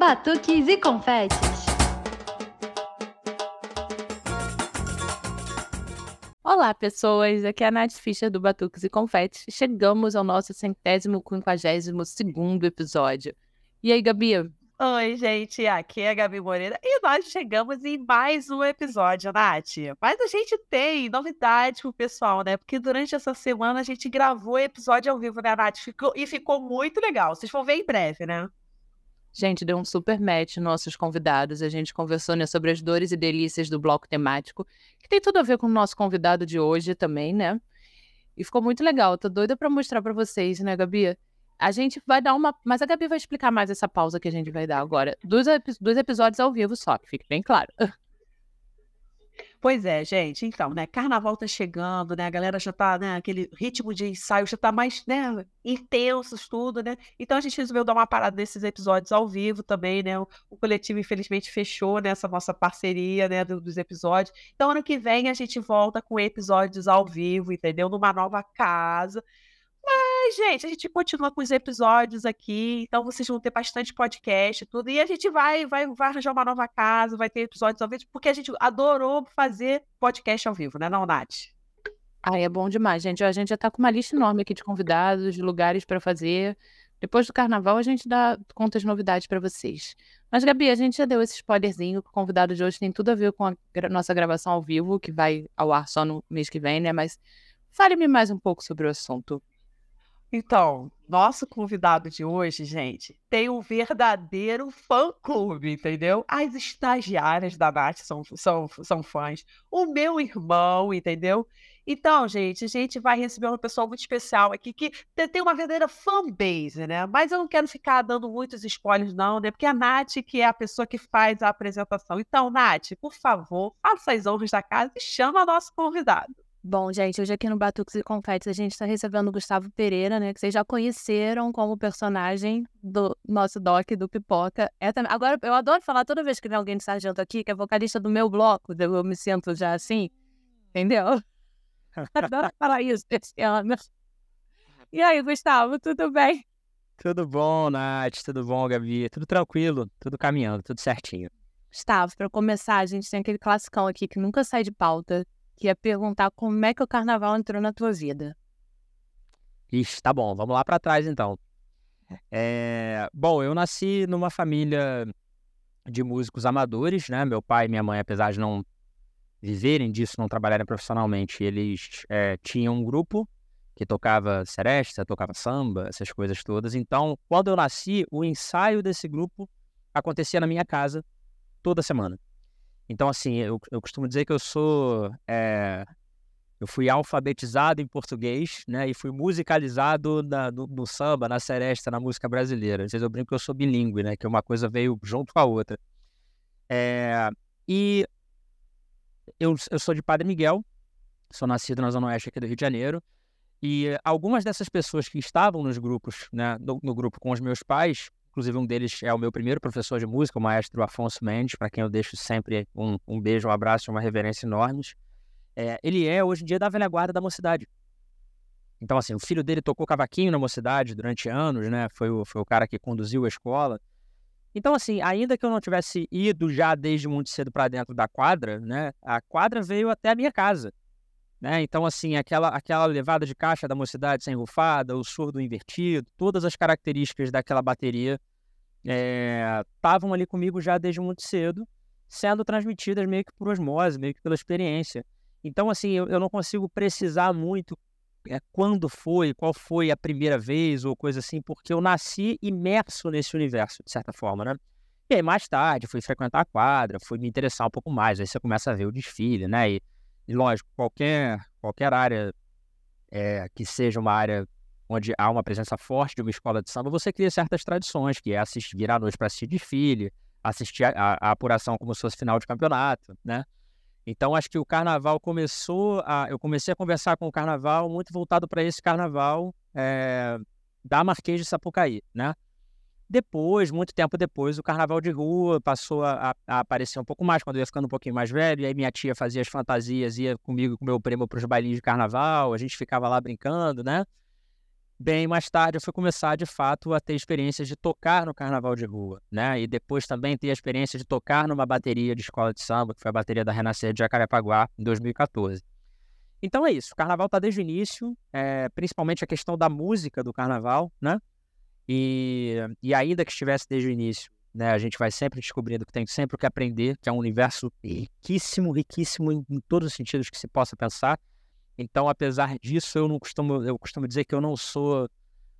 batuques e confetes. Olá, pessoas! Aqui é a Nath Fischer do Batuques e Confetes. Chegamos ao nosso centésimo quinquagésimo segundo episódio. E aí, Gabi? Oi, gente, aqui é a Gabi Moreira e nós chegamos em mais um episódio, Nath. Mas a gente tem novidade pro pessoal, né? Porque durante essa semana a gente gravou episódio ao vivo, né, Nath? Ficou, e ficou muito legal. Vocês vão ver em breve, né? Gente, deu um super match nossos convidados. A gente conversou né, sobre as dores e delícias do bloco temático, que tem tudo a ver com o nosso convidado de hoje também, né? E ficou muito legal. Tô doida para mostrar para vocês, né, Gabi? A gente vai dar uma. Mas a Gabi vai explicar mais essa pausa que a gente vai dar agora. Dois, dois episódios ao vivo só, que fique bem claro. Pois é, gente. Então, né, carnaval tá chegando, né? A galera já tá, né, aquele ritmo de ensaio já tá mais, né, intensos tudo, né? Então a gente resolveu dar uma parada nesses episódios ao vivo também, né? O, o coletivo infelizmente fechou nessa né, nossa parceria, né, do, dos episódios. Então ano que vem a gente volta com episódios ao vivo, entendeu? Numa nova casa. Gente, a gente continua com os episódios aqui, então vocês vão ter bastante podcast e tudo. E a gente vai, vai, vai arranjar uma nova casa, vai ter episódios ao vivo, porque a gente adorou fazer podcast ao vivo, né, não, Nath? Ai, é bom demais, gente. A gente já tá com uma lista enorme aqui de convidados, de lugares para fazer. Depois do carnaval, a gente dá conta as novidades para vocês. Mas, Gabi, a gente já deu esse spoilerzinho. O convidado de hoje tem tudo a ver com a nossa gravação ao vivo, que vai ao ar só no mês que vem, né? Mas fale-me mais um pouco sobre o assunto. Então, nosso convidado de hoje, gente, tem um verdadeiro fã-clube, entendeu? As estagiárias da Nath são, são, são fãs, o meu irmão, entendeu? Então, gente, a gente vai receber uma pessoa muito especial aqui que tem uma verdadeira fanbase, né? Mas eu não quero ficar dando muitos spoilers, não, né? Porque a Nath que é a pessoa que faz a apresentação. Então, Nath, por favor, faça as honras da casa e chama nosso convidado. Bom, gente, hoje aqui no Batuques e Confetes a gente está recebendo o Gustavo Pereira, né? Que vocês já conheceram como personagem do nosso doc do Pipoca. É também... Agora, eu adoro falar toda vez que tem alguém de sargento aqui, que é vocalista do meu bloco, eu me sinto já assim, entendeu? Adoro falar isso esse ano. E aí, Gustavo, tudo bem? Tudo bom, Nath, tudo bom, Gabi? Tudo tranquilo, tudo caminhando, tudo certinho. Gustavo, para começar, a gente tem aquele classicão aqui que nunca sai de pauta, que ia perguntar como é que o carnaval entrou na tua vida. Ixi, tá bom, vamos lá para trás então. É, bom, eu nasci numa família de músicos amadores, né? Meu pai e minha mãe, apesar de não viverem disso, não trabalharem profissionalmente, eles é, tinham um grupo que tocava seresta, tocava samba, essas coisas todas. Então, quando eu nasci, o ensaio desse grupo acontecia na minha casa toda semana. Então, assim, eu, eu costumo dizer que eu sou. É, eu fui alfabetizado em português, né? E fui musicalizado na, no, no, samba, na seresta, na música brasileira. Às vezes eu brinco que eu sou bilíngue, né? Que uma coisa veio junto com a outra. É, e eu, eu sou de Padre Miguel, sou nascido na Zona Oeste aqui do Rio de Janeiro. E algumas dessas pessoas que estavam nos grupos, né, no, no grupo com os meus pais, Inclusive, um deles é o meu primeiro professor de música, o maestro Afonso Mendes, para quem eu deixo sempre um, um beijo, um abraço e uma reverência enormes. É, ele é, hoje em dia, da velha guarda da mocidade. Então, assim, o filho dele tocou cavaquinho na mocidade durante anos, né? Foi o, foi o cara que conduziu a escola. Então, assim, ainda que eu não tivesse ido já desde muito cedo para dentro da quadra, né? A quadra veio até a minha casa. Né? Então, assim, aquela, aquela levada de caixa da mocidade sem rufada, o surdo invertido, todas as características daquela bateria estavam é, ali comigo já desde muito cedo, sendo transmitidas meio que por osmose, meio que pela experiência. Então, assim, eu, eu não consigo precisar muito é, quando foi, qual foi a primeira vez ou coisa assim, porque eu nasci imerso nesse universo, de certa forma, né? E aí, mais tarde, fui frequentar a quadra, fui me interessar um pouco mais, aí você começa a ver o desfile, né? E, e lógico, qualquer, qualquer área é, que seja uma área onde há uma presença forte de uma escola de samba, você cria certas tradições, que é assistir, virar à noite para assistir desfile, assistir a, a, a, apuração como se fosse final de campeonato, né? Então, acho que o carnaval começou a... Eu comecei a conversar com o carnaval muito voltado para esse carnaval é, da Marquês de Sapucaí, né? Depois, muito tempo depois, o carnaval de rua passou a, a, aparecer um pouco mais quando eu ia ficando um pouquinho mais velho. E aí minha tia fazia as fantasias, ia comigo com meu primo para os bailinhos de carnaval, a gente ficava lá brincando, né? Bem mais tarde eu fui começar de fato a ter experiências de tocar no carnaval de rua, né? E depois também ter a experiência de tocar numa bateria de escola de samba, que foi a bateria da Renascer de Jacarepaguá, em 2014. Então é isso, o carnaval está desde o início, é, principalmente a questão da música do carnaval, né? E, e ainda que estivesse desde o início, né, a gente vai sempre descobrindo que tem sempre o que aprender, que é um universo riquíssimo, riquíssimo em, em todos os sentidos que se possa pensar. Então, apesar disso, eu não costumo, eu costumo dizer que eu não sou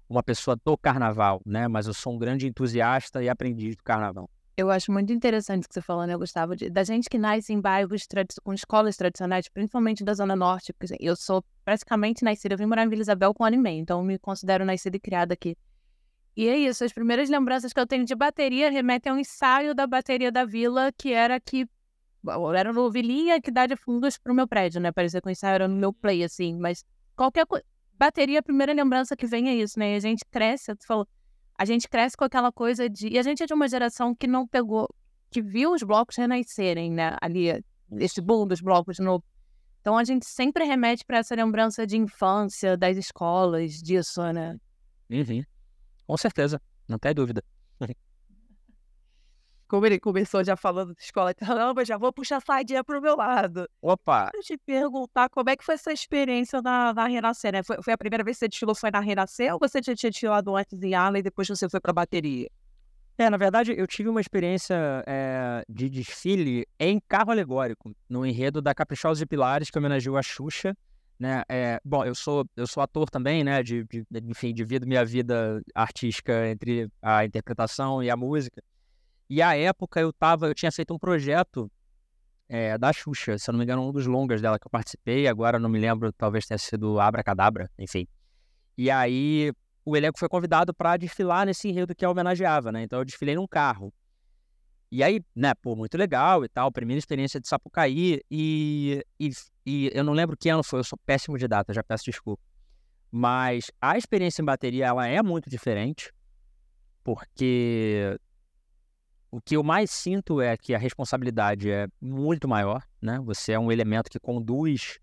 uma pessoa do carnaval, né? Mas eu sou um grande entusiasta e aprendiz do carnaval. Eu acho muito interessante o que você falou, né, Gustavo? De, da gente que nasce em bairros com escolas tradicionais, principalmente da Zona Norte, porque assim, eu sou praticamente nascida, eu vim morar em Vila Isabel com um ano e meio, então eu me considero nascida e criada aqui. E é isso, as primeiras lembranças que eu tenho de bateria remetem ao ensaio da bateria da vila, que era que era no Vilinha que dá de fundos pro meu prédio, né? Parecia que o ensaio era no meu play, assim, mas qualquer coisa. Bateria, a primeira lembrança que vem é isso, né? E a gente cresce, tu falou, a gente cresce com aquela coisa de. E a gente é de uma geração que não pegou, que viu os blocos renascerem, né? Ali, esse boom dos blocos no. Então a gente sempre remete para essa lembrança de infância, das escolas, disso, né? Uhum. Com certeza, não tem dúvida. Como ele começou já falando de escola, caramba, já vou puxar a sardinha pro meu lado. Opa! Eu te perguntar como é que foi essa experiência na, na Renascer, né? Foi, foi, a primeira vez que você desfilou foi na Renascer ou você já tinha desfilado antes em Ala e depois você foi pra bateria? É, na verdade, eu tive uma experiência é, de desfile em carro alegórico, no enredo da Caprichosa de Pilares, que homenageou a Xuxa. Né? É, bom, eu sou, eu sou ator também, né? De, de, enfim, divido minha vida artística entre a interpretação e a música. E à época eu tava, eu tinha feito um projeto é, da Xuxa, se eu não me engano, um dos longas dela que eu participei, agora não me lembro, talvez tenha sido Abra Cadabra, enfim. E aí o elenco foi convidado para desfilar nesse enredo que a homenageava, né? Então eu desfilei num carro. E aí, né, pô, muito legal e tal, primeira experiência de Sapucaí, e, e, e eu não lembro que ano foi, eu sou péssimo de data, já peço desculpa. Mas a experiência em bateria, ela é muito diferente, porque o que eu mais sinto é que a responsabilidade é muito maior, né? Você é um elemento que conduz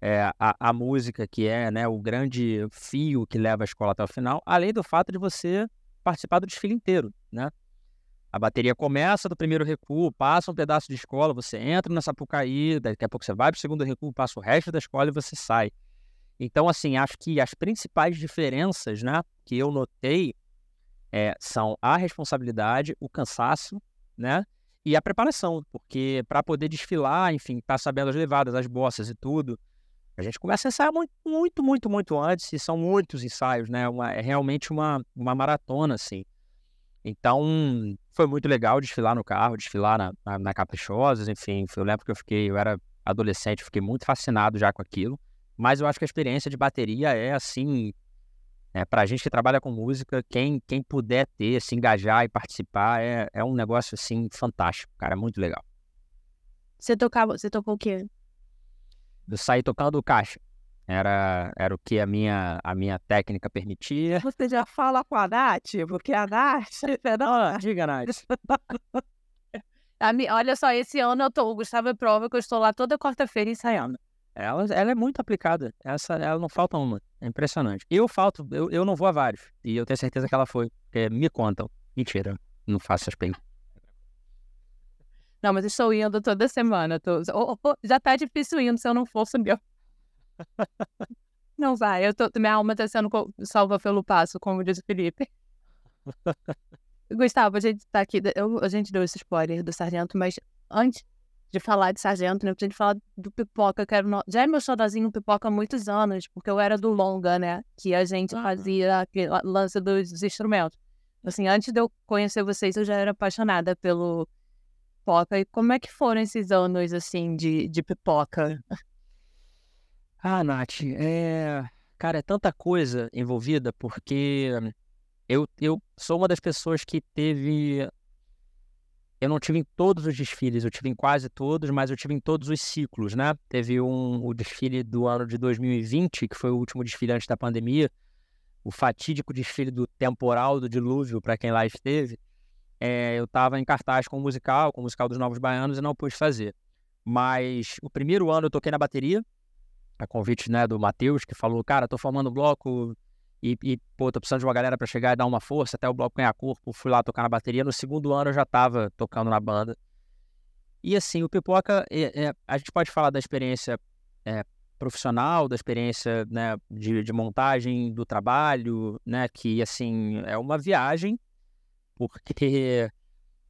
é, a, a, música, que é né, o grande fio que leva a escola até o final, além do fato de você participar do desfile inteiro, né? A bateria começa do primeiro recuo, passa um pedaço de escola, você entra nessa Sapucaí, daqui a pouco você vai para o segundo recuo, passa o resto da escola e você sai. Então, assim, acho que as principais diferenças, né, que eu notei é, são a responsabilidade, o cansaço, né? E a preparação, porque para poder desfilar, enfim, tá sabendo as levadas, as bossas e tudo, a gente começa a ensaiar muito, muito, muito, muito antes, e são muitos ensaios, né? Uma, é realmente uma, uma maratona, assim. Então, foi muito legal desfilar no carro, desfilar na, na, na enfim. Eu lembro que eu fiquei, eu era adolescente, fiquei muito fascinado já com aquilo. Mas eu acho que a experiência de bateria é, assim, é, para a gente que trabalha com música, quem, quem puder ter, se engajar e participar, é, é um negócio assim fantástico, cara, é muito legal. Você tocava, você tocou o quê? Eu saí tocando caixa. Era, era o que a minha, a minha técnica permitia. Você já fala com a Nath? Porque a Nath. Não... Ah, diga, Nath. Olha só, esse ano eu tô, o Gustavo é prova que eu estou lá toda quarta-feira ensaiando. Ela, ela é muito aplicada. Essa, ela não falta uma. É impressionante. Eu falto, eu, eu não vou a vários. E eu tenho certeza que ela foi. Porque me contam. Mentira, não faço essas perguntas. Não, mas estou indo toda semana. Tô... Já tá difícil indo se eu não for subir. Não vai, eu tô... minha alma tá sendo salva pelo passo, como diz o Felipe. Gustavo, a gente tá aqui, eu, a gente deu esse spoiler do Sargento, mas antes de falar de sargento, né? Pra gente falar do pipoca, que era no... já é meu xodozinho pipoca há muitos anos, porque eu era do longa, né? Que a gente fazia aquele lance dos instrumentos. Assim, antes de eu conhecer vocês, eu já era apaixonada pelo pipoca. E como é que foram esses anos, assim, de, de pipoca? Ah, Nath, é... Cara, é tanta coisa envolvida, porque eu, eu sou uma das pessoas que teve eu não tive em todos os desfiles, eu tive em quase todos, mas eu tive em todos os ciclos, né? Teve um, o desfile do ano de 2020, que foi o último desfile antes da pandemia, o fatídico desfile do temporal, do dilúvio, para quem lá esteve. É, eu estava em cartaz com o musical, com o musical dos Novos Baianos, e não pude fazer. Mas o primeiro ano eu toquei na bateria, a convite né, do Matheus, que falou, cara, tô formando bloco e, e, pô, tô precisando de uma galera para chegar e dar uma força até o bloco ganhar corpo. Fui lá tocar na bateria. No segundo ano eu já tava tocando na banda. E assim, o Pipoca, é, é, a gente pode falar da experiência é, profissional, da experiência né, de, de, montagem do trabalho, né? Que assim, é uma viagem, porque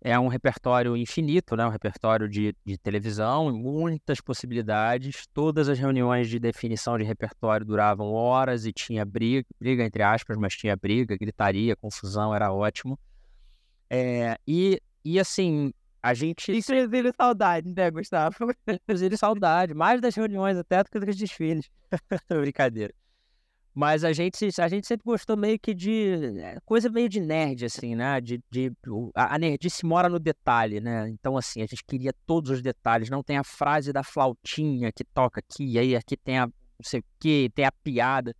é um repertório infinito, né? Um repertório de, de televisão, muitas possibilidades. Todas as reuniões de definição de repertório duravam horas e tinha briga, briga entre aspas, mas tinha briga, gritaria, confusão, era ótimo. É, e, e assim, a gente. Inclusive saudade, né, Gustavo? Inclusive saudade, mais das reuniões até do que dos desfiles. Brincadeira. Mas a gente, a gente sempre gostou meio que de eh, coisa meio de nerd, assim, né? De, de, a nerdice mora no detalhe, né? Então, assim, a gente queria todos os detalhes. Não tem a frase da flautinha que toca aqui, aí aqui tem a não sei o quê, tem a piada.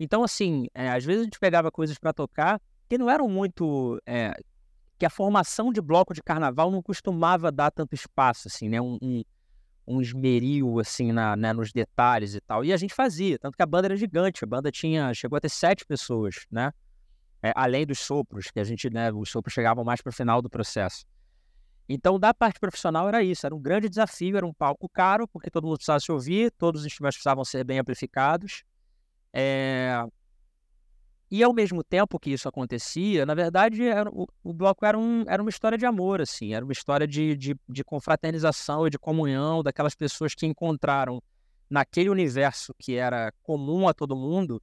Então, assim, é, às vezes a gente pegava coisas para tocar que não eram muito. É, que a formação de bloco de carnaval não costumava dar tanto espaço, assim, né? Um, um, um esmeril, assim, na, né, nos detalhes e tal. E a gente fazia, tanto que a banda era gigante, a banda tinha, chegou a ter sete pessoas, né? É, além dos sopros, que a gente, né, os sopros chegavam mais para o final do processo. Então, da parte profissional era isso, era um grande desafio, era um palco caro, porque todo mundo precisava se ouvir, todos os instrumentos precisavam ser bem amplificados. É, e ao mesmo tempo que isso acontecia, na verdade, era, o, o, bloco era, um, era uma história de amor, assim, era uma história de, de, de confraternização e de comunhão daquelas pessoas que encontraram naquele universo que era comum a todo mundo,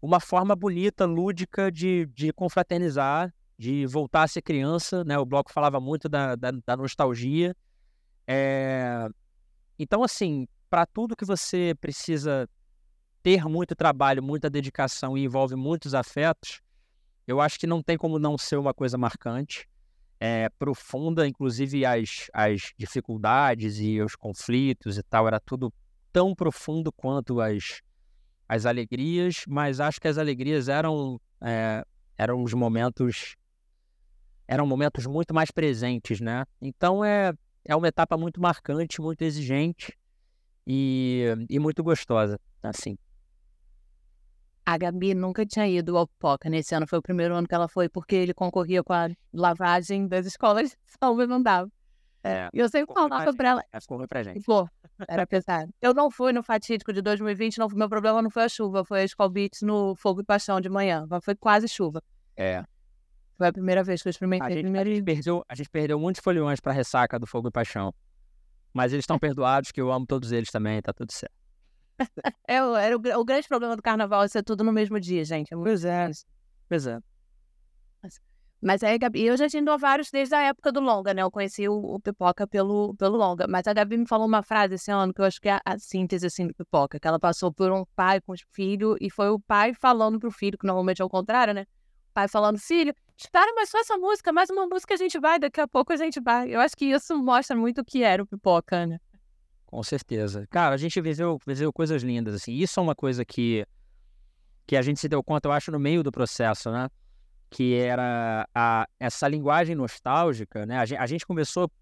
uma forma bonita, lúdica de, de confraternizar, de voltar a ser criança, né? O bloco falava muito da, da, da nostalgia. É... Então, assim, para tudo que você precisa ter muito trabalho, muita dedicação e envolve muitos afetos, eu acho que não tem como não ser uma coisa marcante, é, profunda, inclusive as, as dificuldades e os conflitos e tal, era tudo tão profundo quanto as, as alegrias, mas acho que as alegrias eram, é, eram os momentos eram momentos muito mais presentes, né? Então é, é uma etapa muito marcante, muito exigente e, e muito gostosa, assim. A Gabi nunca tinha ido ao Pipoca. Nesse ano foi o primeiro ano que ela foi, porque ele concorria com a lavagem das escolas de não dava. É, e eu sempre falava pra ela. Ficou ruim pra gente. Pô, era pesado. Eu não fui no fatídico de 2020, não, meu problema não foi a chuva, foi a Skull Beats no Fogo e Paixão de manhã. Foi quase chuva. É. Foi a primeira vez que eu experimentei. A gente, a gente perdeu, a gente perdeu muitos foliões pra ressaca do Fogo e Paixão. Mas eles estão perdoados, que eu amo todos eles também, tá tudo certo. É, era o, o, grande problema do carnaval é ser tudo no mesmo dia, gente. É pois é. Pois é. Mas aí, Gabi, eu já tinha ido a vários desde a época do Longa, né? Eu conheci o, o, Pipoca pelo, pelo Longa. Mas a Gabi me falou uma frase esse ano que eu acho que é a, a síntese, assim, do Pipoca. Que ela passou por um pai com os filhos e foi o pai falando pro filho, que normalmente é o contrário, né? O pai falando, filho, espera mais só essa música, mais uma música a gente vai, daqui a pouco a gente vai. Eu acho que isso mostra muito o que era o Pipoca, né? Com certeza. Cara, a gente viveu, viveu coisas lindas, assim. Isso é uma coisa que, que a gente se deu conta, eu acho, no meio do processo, né? Que era a, essa linguagem nostálgica, né? A gente, a gente começou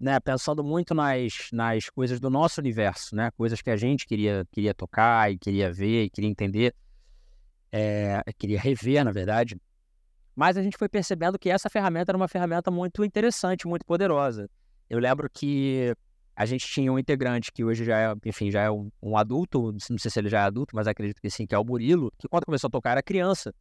né, pensando muito nas, nas coisas do nosso universo, né? Coisas que a gente queria, queria tocar e queria ver e queria entender. É, queria rever, na verdade. Mas a gente foi percebendo que essa ferramenta era uma ferramenta muito interessante, muito poderosa. Eu lembro que a gente tinha um integrante que hoje já é, enfim, já é um, um, adulto, não sei se ele já é adulto, mas acredito que sim, que é o Murilo, que quando começou a tocar era criança.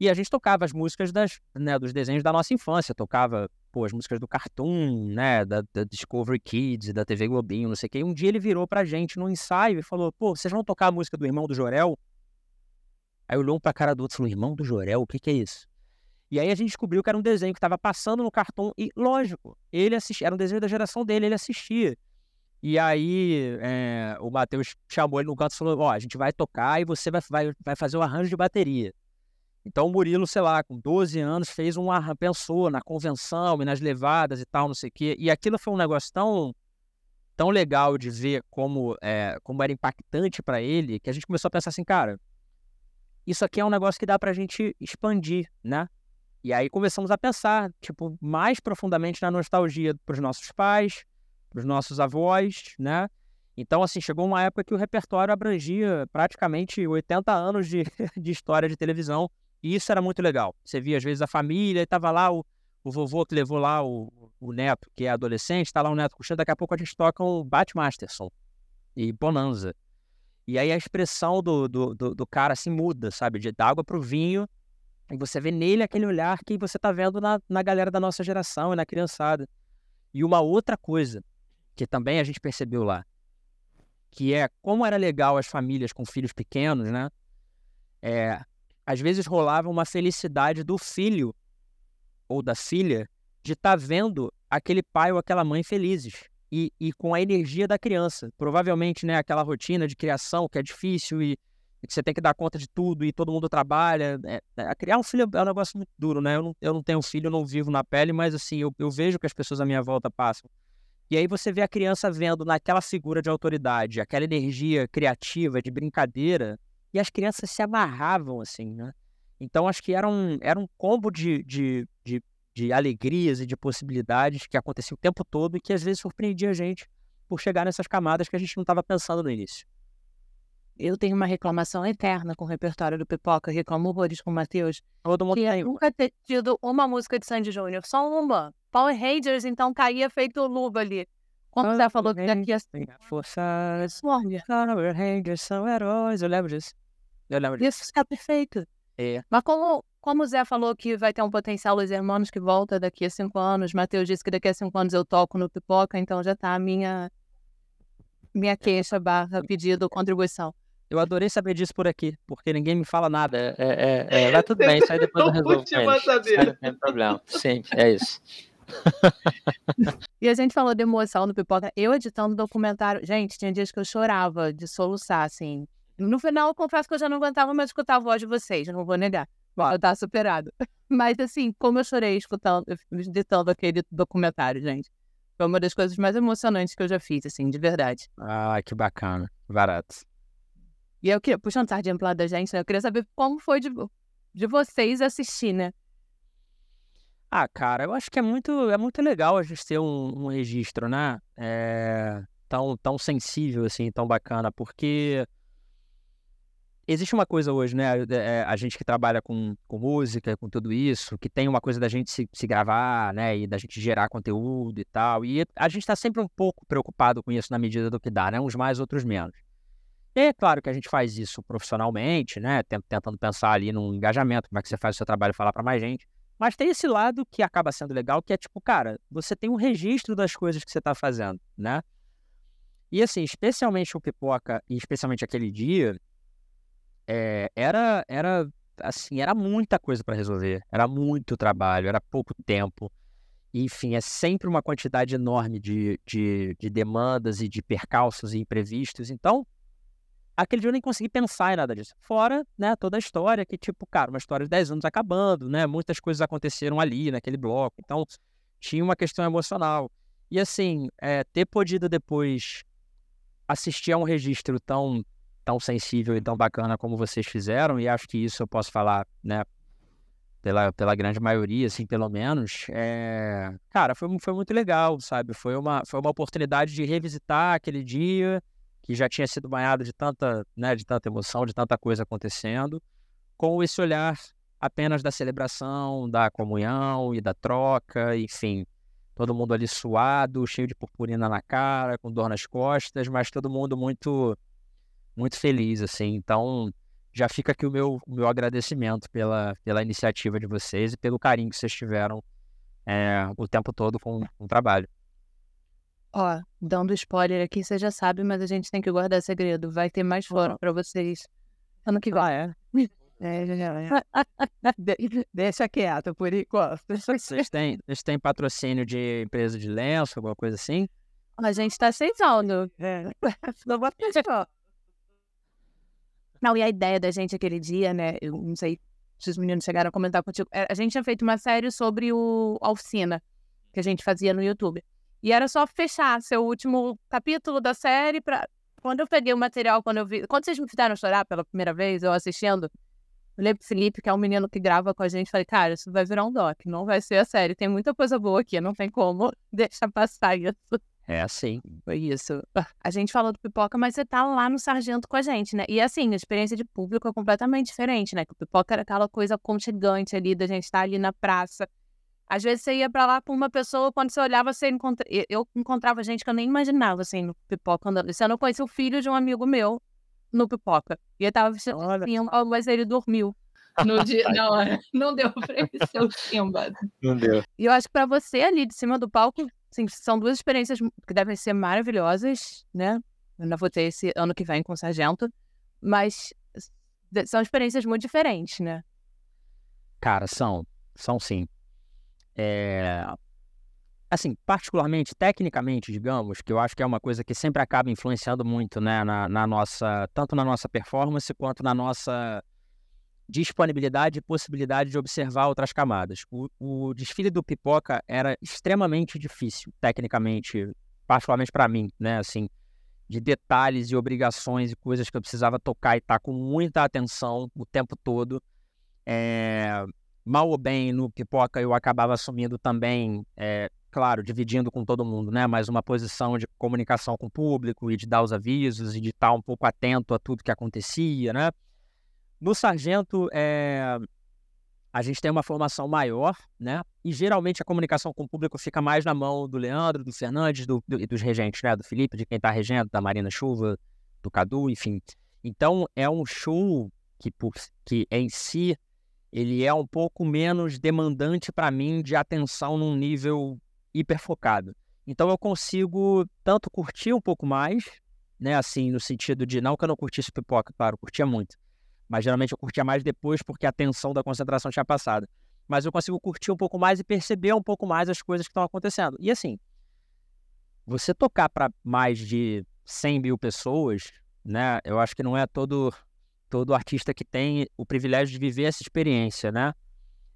E a gente tocava as músicas das, né, dos desenhos da nossa infância, tocava pô, as músicas do Cartoon, né, da, da, Discovery Kids, da TV Globinho, não sei o quê. E um dia ele virou pra gente no ensaio e falou, pô, vocês vão tocar a música do Irmão do Jorel? Aí olhou um pra cara do outro e falou, Irmão do Jorel, o que que é isso? E aí a gente descobriu que era um desenho que estava passando no cartão e, lógico, ele assistia, era um desenho da geração dele, ele assistia. E aí é, o Matheus chamou ele no canto e falou: Ó, a gente vai tocar e você vai, vai, vai fazer o arranjo de bateria. Então o Murilo, sei lá, com 12 anos, fez um arranjo, pensou na convenção e nas levadas e tal, não sei o quê. E aquilo foi um negócio tão, tão legal de ver como, é, como era impactante para ele, que a gente começou a pensar assim, cara, isso aqui é um negócio que dá pra gente expandir, né? E aí começamos a pensar, tipo, mais profundamente na nostalgia pros nossos pais, os nossos avós, né? Então, assim, chegou uma época que o repertório abrangia praticamente 80 anos de, de história de televisão, e isso era muito legal. Você via, às vezes, a família, e tava lá o, o vovô que levou lá o, o neto, que é adolescente, tá lá o neto puxando, daqui a pouco a gente toca um Bat Masterson e Bonanza. E aí a expressão do, do, do, do cara assim muda, sabe? De água pro vinho, e você vê nele aquele olhar que você tá vendo na, na galera da nossa geração e na criançada. E uma outra coisa que também a gente percebeu lá, que é como era legal as famílias com filhos pequenos, né? É, às vezes rolava uma felicidade do filho ou da filha de estar tá vendo aquele pai ou aquela mãe felizes e, e com a energia da criança. Provavelmente, né, aquela rotina de criação que é difícil e, que você tem que dar conta de tudo e todo mundo trabalha. É, é, criar um filho é um negócio muito duro, né? Eu não, eu não tenho filho, não vivo na pele, mas assim, eu, eu vejo que as pessoas à minha volta passam. E aí você vê a criança vendo naquela figura de autoridade, aquela energia criativa, de brincadeira, e as crianças se amarravam, assim, né? Então acho que era um, era um combo de, de, de, de alegrias e de possibilidades que acontecia o tempo todo e que às vezes surpreendia a gente por chegar nessas camadas que a gente não estava pensando no início. Eu tenho uma reclamação eterna com o repertório do Pipoca, reclamo horrores com o Matheus. Todo mundo que tem eu nunca ter tido uma música de Sandy Júnior, só uma. Power Rangers, então caía feito luva ali. Quando você falou que daqui a... Forças, Power Rangers são heróis, eu lembro disso. Eu lembro disso. isso está perfeito. É. Mas como, como o Zé falou que vai ter um potencial Los Hermanos que volta daqui a cinco anos, Matheus disse que daqui a cinco anos eu toco no Pipoca, então já tá a minha, minha queixa barra pedido, contribuição. Eu adorei saber disso por aqui, porque ninguém me fala nada. É, é, é, vai tudo bem, isso aí depois eu Não resolvo não tem problema. Sim, é isso. E a gente falou de emoção no Pipoca. Eu editando documentário. Gente, tinha dias que eu chorava de soluçar, assim. No final, eu confesso que eu já não aguentava mais escutar a voz de vocês, não vou negar. Eu tava superado. Mas, assim, como eu chorei escutando, editando aquele documentário, gente. Foi uma das coisas mais emocionantes que eu já fiz, assim, de verdade. Ah, que bacana. Barato. E eu queria, puxando sardinha pro lado da gente, né, eu queria saber como foi de, de vocês assistir, né? Ah, cara, eu acho que é muito, é muito legal a gente ter um, um registro, né? É, tão, tão sensível, assim, tão bacana, porque existe uma coisa hoje, né? é, a gente que trabalha com, com música, com tudo isso, que tem uma coisa da gente se, se gravar, né? E da gente gerar conteúdo e tal. E a gente tá sempre um pouco preocupado com isso na medida do que dá, né? Uns mais, outros menos. É claro que a gente faz isso profissionalmente, né? tent- Tentando pensar ali num engajamento, como é que você faz o seu trabalho falar pra mais gente. Mas tem esse lado que acaba sendo legal, que é tipo, cara, você tem um registro das coisas que você tá fazendo, né? E assim, especialmente o Pipoca, e especialmente aquele dia, é, era, era, assim, era muita coisa para resolver. Era muito trabalho, era pouco tempo. Enfim, é sempre uma quantidade enorme de, de, de demandas e de percalços e imprevistos. Então, aquele dia eu nem consegui pensar em nada disso. Fora, né, toda a história, que tipo, cara, uma história de 10 anos acabando, né? Muitas coisas aconteceram ali, naquele bloco. Então, tinha uma questão emocional. E assim, é, ter podido depois assistir a um registro tão, tão sensível e tão bacana como vocês fizeram, e acho que isso eu posso falar, né, pela, pela grande maioria, assim, pelo menos, é... cara, foi, foi muito legal, sabe? Foi uma, foi uma oportunidade de revisitar aquele dia que já tinha sido banhado de tanta, né, de tanta emoção, de tanta coisa acontecendo, com esse olhar apenas da celebração, da comunhão e da troca, enfim, todo mundo ali suado, cheio de purpurina na cara, com dor nas costas, mas todo mundo muito, muito feliz, assim. Então, já fica aqui o meu, o meu agradecimento pela, pela iniciativa de vocês e pelo carinho que vocês tiveram é, o tempo todo com, com o trabalho. Ó, dando spoiler aqui, você já sabe, mas a gente tem que guardar segredo. Vai ter mais fora pra vocês ano que vem. Ah, é? É, já, já. De- deixa quieto por enquanto. Vocês têm, vocês têm patrocínio de empresa de lenço, alguma coisa assim? A gente tá aceitando. É. Não vou. Não, e a ideia da gente aquele dia, né? Eu não sei se os meninos chegaram a comentar contigo. é, A gente tinha feito uma série sobre o a oficina que a gente fazia no YouTube. E era só fechar seu último capítulo da série pra. Quando eu peguei o material, quando eu vi. Quando vocês me fizeram chorar pela primeira vez, eu assistindo, eu olhei pro Felipe, que é um menino que grava com a gente, falei, cara, isso vai virar um doc, não vai ser a série. Tem muita coisa boa aqui, não tem como deixar passar isso. É assim. Foi isso. A gente falou do Pipoca, mas você tá lá no Sargento com a gente, né? E assim, a experiência de público é completamente diferente, né? Que o Pipoca era aquela coisa aconchegante ali, da gente estar tá ali na praça. Às vezes você ia pra lá com uma pessoa, quando você olhava, você encontra... eu encontrava gente que eu nem imaginava, assim, no Pipoca andando. Você não conhecia o filho de um amigo meu no Pipoca. E ele tava vestido assim, mas ele dormiu. No dia, na hora. Não deu pra ele ser o Simba. Não deu. E eu acho que pra você ali de cima do palco, Sim, são duas experiências que devem ser maravilhosas, né? Eu ainda vou ter esse ano que vem com o Sargento, mas são experiências muito diferentes, né? Cara, são. São sim. É... Assim, particularmente, tecnicamente, digamos, que eu acho que é uma coisa que sempre acaba influenciando muito, né, na, na nossa, tanto na nossa performance quanto na nossa disponibilidade e possibilidade de observar outras camadas. O, o desfile do Pipoca era extremamente difícil, tecnicamente, particularmente para mim, né? Assim, de detalhes e obrigações e coisas que eu precisava tocar e estar tá com muita atenção o tempo todo. É, mal ou bem, no Pipoca eu acabava assumindo também, é, claro, dividindo com todo mundo, né? Mas uma posição de comunicação com o público e de dar os avisos e de estar um pouco atento a tudo que acontecia, né? No sargento, é... a gente tem uma formação maior, né? E geralmente a comunicação com o público fica mais na mão do Leandro, do Fernandes do, do, dos regentes, né? Do Felipe, de quem está regendo, da Marina Chuva, do Cadu, enfim. Então, é um show que, por, que em si, ele é um pouco menos demandante para mim de atenção num nível hiperfocado. Então, eu consigo tanto curtir um pouco mais, né? Assim, no sentido de, não que eu não curtisse pipoca, claro, curtia muito mas geralmente eu curtia mais depois porque a tensão da concentração tinha passado. Mas eu consigo curtir um pouco mais e perceber um pouco mais as coisas que estão acontecendo. E assim, você tocar para mais de 100 mil pessoas, né? Eu acho que não é todo todo artista que tem o privilégio de viver essa experiência, né?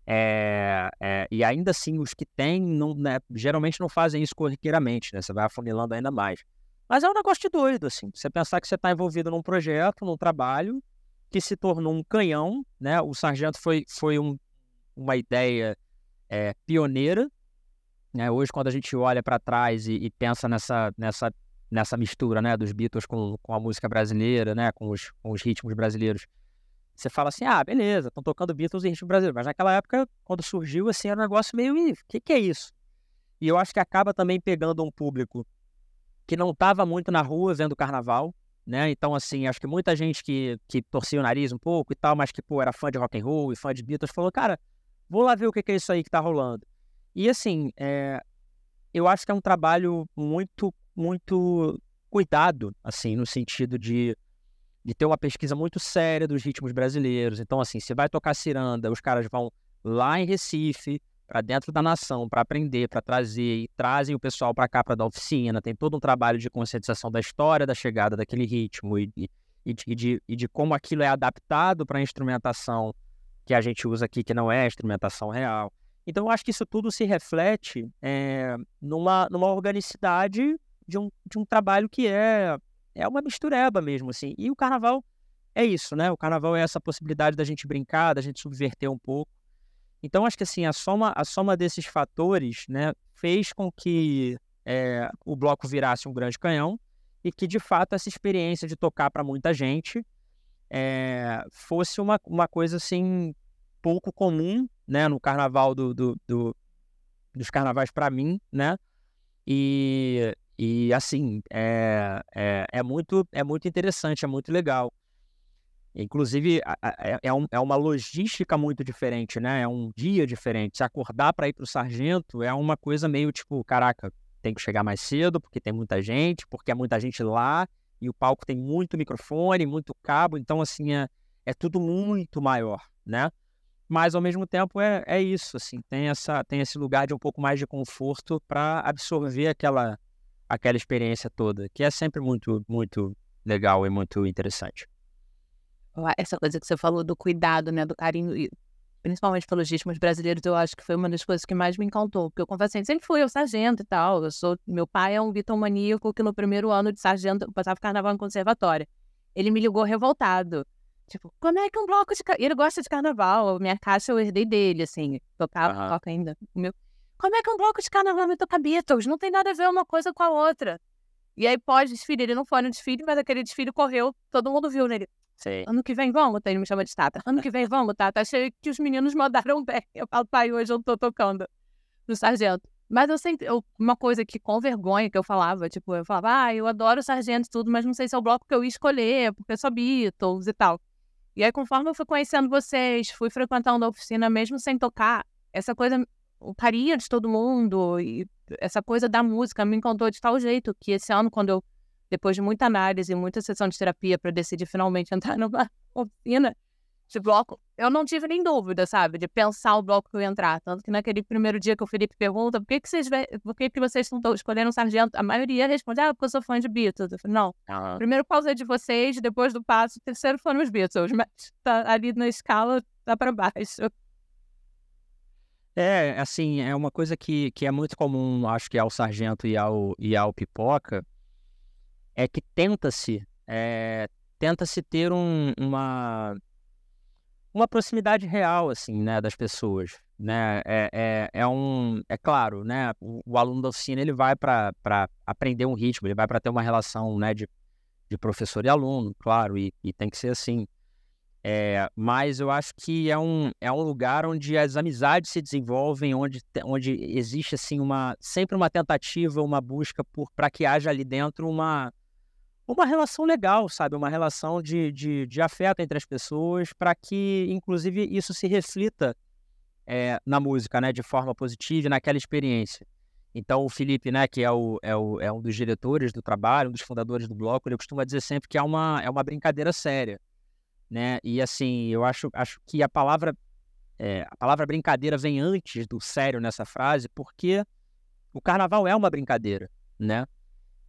É, é, e ainda assim, os que têm, né, geralmente não fazem isso corriqueiramente, né? Você vai afunilando ainda mais. Mas é um negócio de doido, assim. Você pensar que você está envolvido num projeto, num trabalho, que se tornou um canhão, né? O sargento foi, foi um, uma ideia é, pioneira, né? Hoje, quando a gente olha para trás e, e, pensa nessa, nessa, nessa mistura, né, dos Beatles com, com a música brasileira, né, com os, com os ritmos brasileiros, você fala assim, ah, beleza, estão tocando Beatles e ritmo brasileiro, mas naquela época, quando surgiu, assim, era um negócio meio, o que, que é isso? E eu acho que acaba também pegando um público que não estava muito na rua vendo carnaval, né? Então, assim, acho que muita gente que, que torcia o nariz um pouco e tal, mas que, pô, era fã de rock and roll e fã de Beatles, falou, cara, vou lá ver o que, é isso aí que tá rolando. E, assim, é, eu acho que é um trabalho muito, muito cuidado, assim, no sentido de, de ter uma pesquisa muito séria dos ritmos brasileiros. Então, assim, se vai tocar ciranda, os caras vão lá em Recife, para dentro da nação, para aprender, para trazer, e trazem o pessoal para cá para dar oficina. Tem todo um trabalho de conscientização da história da chegada daquele ritmo e, e, e, de, e de como aquilo é adaptado para a instrumentação que a gente usa aqui, que não é a instrumentação real. Então, eu acho que isso tudo se reflete é, numa, numa organicidade de um, de um trabalho que é, é uma mistureba mesmo, assim. E o carnaval é isso, né? O carnaval é essa possibilidade da gente brincar, da gente subverter um pouco. Então, acho que assim, a soma, a soma desses fatores né, fez com que é, o bloco virasse um grande canhão e que, de fato, essa experiência de tocar para muita gente é, fosse uma, uma coisa assim pouco comum né, no carnaval do, do, do dos carnavais para mim, né? E, e assim, é, é, é, muito, é muito interessante, é muito legal. Inclusive, é, é, um, é, uma logística muito diferente, né? É um dia diferente. Se acordar para ir para o sargento é uma coisa meio tipo, caraca, tem que chegar mais cedo porque tem muita gente, porque é muita gente lá e o palco tem muito microfone, muito cabo, então assim é, é tudo muito maior, né? Mas ao mesmo tempo é, é isso, assim, tem essa tem esse lugar de um pouco mais de conforto para absorver aquela aquela experiência toda, que é sempre muito muito legal e muito interessante essa coisa que você falou do cuidado, né, do carinho, e principalmente pelos ritmos brasileiros, eu acho que foi uma das coisas que mais me encantou, porque eu confesso assim, sempre fui ao sargento e tal, eu sou, meu pai é um bitomaníaco que no primeiro ano de sargento, eu passava carnaval em conservatório, ele me ligou revoltado, tipo, como é que um bloco de... Ele gosta de carnaval, minha caixa eu herdei dele, assim, tocava, uhum. toca ainda, o meu... como é que um bloco de carnaval vai tocar Beatles? Não tem nada a ver uma coisa com a outra. E aí, pós-desfile, ele não foi no desfile, mas aquele desfile correu, todo mundo viu nele. Sim. Ano que vem vamos, ele me chama de Tata. Ano que vem vamos, Tata. Achei que os meninos mandaram bem. Eu falo, pai, hoje eu tô tocando no Sargento. Mas eu sempre, eu, uma coisa que com vergonha que eu falava, tipo, eu falava, ah, eu adoro o Sargento e tudo, mas não sei se é o bloco que eu ia escolher, porque eu sou Beatles e tal. E aí, conforme eu fui conhecendo vocês, fui frequentando a oficina mesmo sem tocar, essa coisa, o carinho de todo mundo e essa coisa da música me encantou de tal jeito que esse ano, quando eu, depois de muita análise e muita sessão de terapia para decidir finalmente entrar numa oficina, de bloco, eu não tive nem dúvida, sabe, de pensar o bloco que eu ia entrar. Tanto que naquele primeiro dia que o Felipe pergunta por que, que vocês por que, que vocês estão escolhendo um sargento, a maioria responde, ah, porque eu sou fã de Beatles. Eu falei, não. Aham. Primeiro pausa de vocês, depois do passo, o terceiro foram os Beatles, mas tá ali na escala, tá para baixo. É, assim, é uma coisa que, que é muito comum, acho que ao sargento e ao, e ao pipoca, é que tenta-se, é, tenta-se ter um, uma, uma proximidade real, assim, né, das pessoas, né, é, é, é um, é claro, né, o, o aluno da oficina, ele vai para aprender um ritmo, ele vai para ter uma relação, né, de, de professor e aluno, claro, e, e tem que ser assim, é, mas eu acho que é um, é um lugar onde as amizades se desenvolvem, onde, onde existe assim uma sempre uma tentativa, uma busca por para que haja ali dentro uma, uma relação legal, sabe? Uma relação de, de, de afeto entre as pessoas, para que, inclusive, isso se reflita é, na música, né? De forma positiva naquela experiência. Então, o Felipe, né, que é, o, é, o, é um dos diretores do trabalho, um dos fundadores do bloco, ele costuma dizer sempre que é uma, é uma brincadeira séria né? E assim, eu acho, acho que a palavra é, a palavra brincadeira vem antes do sério nessa frase, porque o carnaval é uma brincadeira, né?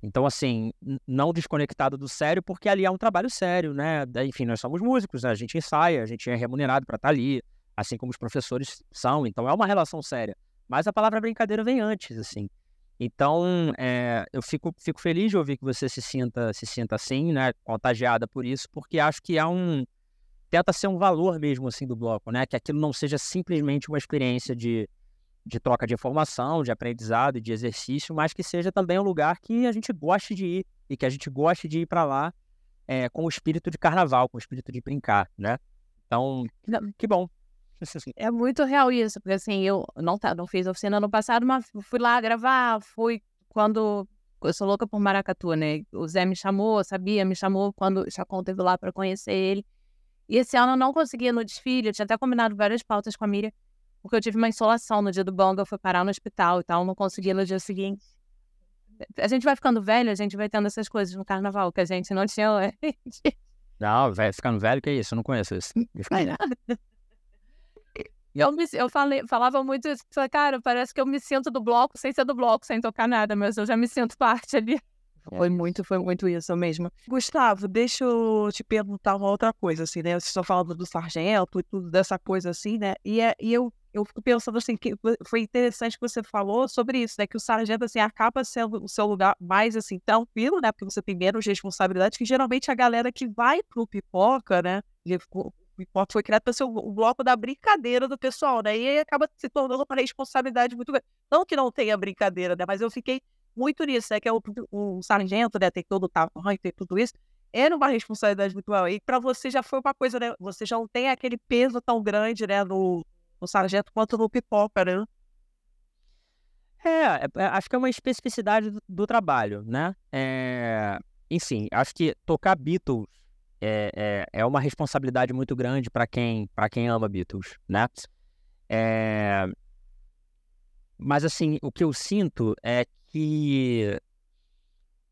Então, assim, não desconectado do sério, porque ali é um trabalho sério, né? Enfim, nós somos músicos, né? a gente ensaia, a gente é remunerado para estar ali, assim como os professores são, então é uma relação séria. Mas a palavra brincadeira vem antes, assim. Então, é, eu fico, fico feliz de ouvir que você se sinta, se sinta assim, né? Contagiada por isso, porque acho que há um. Tenta ser um valor mesmo, assim, do bloco, né? Que aquilo não seja simplesmente uma experiência de, de troca de informação, de aprendizado e de exercício, mas que seja também um lugar que a gente goste de ir e que a gente goste de ir para lá é, com o espírito de carnaval, com o espírito de brincar, né? Então, que bom. É muito real isso, porque assim, eu não, tá, não fiz oficina ano passado, mas fui lá gravar, fui quando. Eu sou louca por maracatu, né? O Zé me chamou, sabia, me chamou quando o Chacon teve lá para conhecer ele. E esse ano eu não consegui ir no desfile, eu tinha até combinado várias pautas com a Miriam, porque eu tive uma insolação no dia do bonga, eu fui parar no hospital e tal, não consegui no dia seguinte. A gente vai ficando velho, a gente vai tendo essas coisas no carnaval que a gente não tinha. Não, vai ficando velho, que é isso? Eu não conheço isso. Eu, me, eu falei, falava muito isso, cara, parece que eu me sinto do bloco sem ser do bloco, sem tocar nada, mas eu já me sinto parte ali. Foi muito, foi muito isso mesmo. Gustavo, deixa eu te perguntar uma outra coisa, assim, né? Vocês estão falando do sargento e tudo dessa coisa assim, né? E, é, e eu, eu fico pensando assim, que foi interessante que você falou sobre isso, né? Que o sargento, assim, acaba sendo o seu lugar mais, assim, tranquilo, né? Porque você tem menos responsabilidade, que geralmente a galera que vai pro pipoca, né? O pipoca foi criado para ser o, bloco da brincadeira do pessoal, né? E aí acaba se tornando uma responsabilidade muito grande. Não que não tenha brincadeira, né? Mas eu fiquei muito nisso, né? Que é o, o sargento, né? Tem todo o tamanho, tem tudo isso. Era uma responsabilidade muito maior. E para você já foi uma coisa, né? Você já não tem aquele peso tão grande, né? No, no sargento quanto no pipoca, né? É, é, acho que é uma especificidade do, do trabalho, né? É, enfim, acho que tocar Beatles é, é, é uma responsabilidade muito grande para quem, para quem ama Beatles, né? É, mas assim, o que eu sinto é que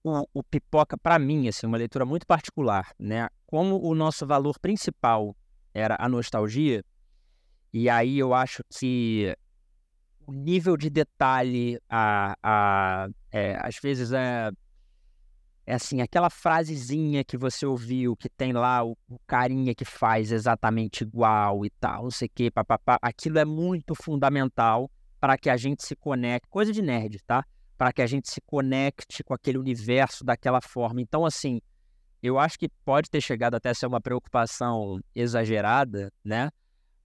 o, o Pipoca, para mim, assim, uma leitura muito particular, né? Como o nosso valor principal era a nostalgia, e aí eu acho que o nível de detalhe, a, a, é, às vezes é, é assim, aquela frasezinha que você ouviu, que tem lá o, o carinha que faz exatamente igual e tal, não sei o que, papapá, aquilo é muito fundamental para que a gente se conecte, coisa de nerd, tá? Para que a gente se conecte com aquele universo daquela forma. Então, assim, eu acho que pode ter chegado até a ser uma preocupação exagerada, né?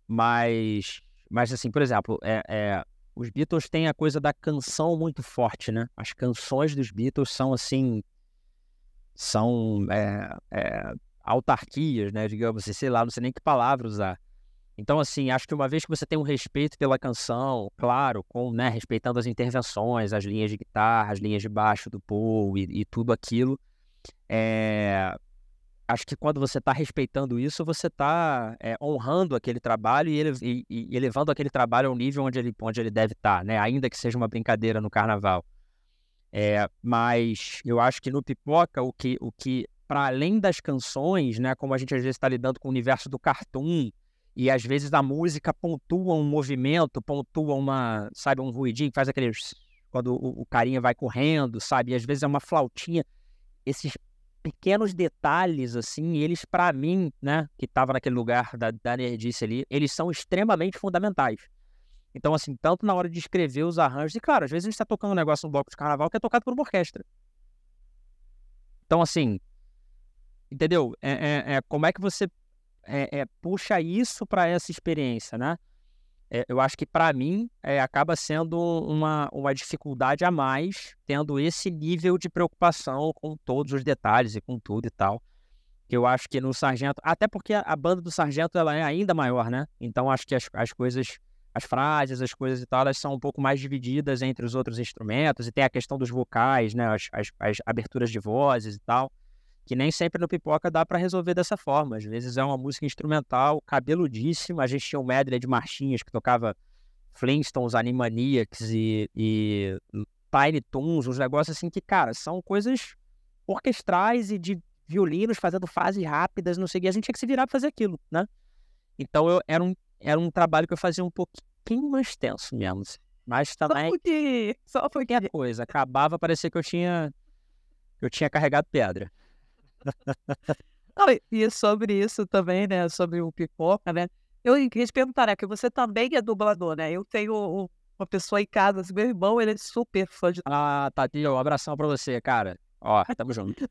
Mas, mas assim, por exemplo, é, é os Beatles têm a coisa da canção muito forte, né? As canções dos Beatles são assim, são é, é, autarquias, né? Digamos assim, sei lá, não sei nem que palavra usar. Então, assim, acho que uma vez que você tem um respeito pela canção, claro, com, né, respeitando as intervenções, as linhas de guitarra, as linhas de baixo do Paul e, e tudo aquilo, é, acho que quando você está respeitando isso, você está é, honrando aquele trabalho e, ele, e, e, elevando aquele trabalho ao nível onde ele, onde ele deve estar, tá, né? Ainda que seja uma brincadeira no carnaval. É, mas eu acho que no Pipoca, o que, o que para além das canções, né? Como a gente às vezes está lidando com o universo do cartoon, e às vezes a música pontua um movimento, pontua uma, sabe, um ruidinho que faz aqueles. Quando o, o carinha vai correndo, sabe? E às vezes é uma flautinha. Esses pequenos detalhes, assim, eles, para mim, né, que tava naquele lugar da, da nerdice ali, eles são extremamente fundamentais. Então, assim, tanto na hora de escrever os arranjos, e claro, às vezes a gente tá tocando um negócio no bloco de carnaval que é tocado por uma orquestra. Então, assim, entendeu? É, é, é como é que você é, é, puxa isso para essa experiência, né? É, eu acho que para mim é, acaba sendo uma, uma dificuldade a mais, tendo esse nível de preocupação com todos os detalhes e com tudo e tal. Que eu acho que no Sargento, até porque a, a banda do Sargento ela é ainda maior, né? Então acho que as, as coisas, as frases, as coisas e tal, elas são um pouco mais divididas entre os outros instrumentos, e tem a questão dos vocais, né? As, as, as aberturas de vozes e tal que nem sempre no Pipoca dá para resolver dessa forma. Às vezes é uma música instrumental cabeludíssima. A gente tinha um medley de marchinhas que tocava Flintstones, Animaniacs e, e Tiny Toons, uns negócios assim que, cara, são coisas orquestrais e de violinos fazendo fases rápidas, não sei o que. A gente tinha que se virar para fazer aquilo, né? Então eu, era, um, era um trabalho que eu fazia um pouquinho mais tenso mesmo. Assim. Mas também. Só porque. Só porque. a coisa. Acabava, parecia que eu tinha. Eu tinha carregado pedra. Não, e sobre isso também, né? Sobre o pipoca, né? Eu queria te perguntar, né? Que você também é dublador, né? Eu tenho uma pessoa em casa, assim, meu irmão, ele é super fã de. Ah, Tadinho, um abração pra você, cara. Ó, tamo junto.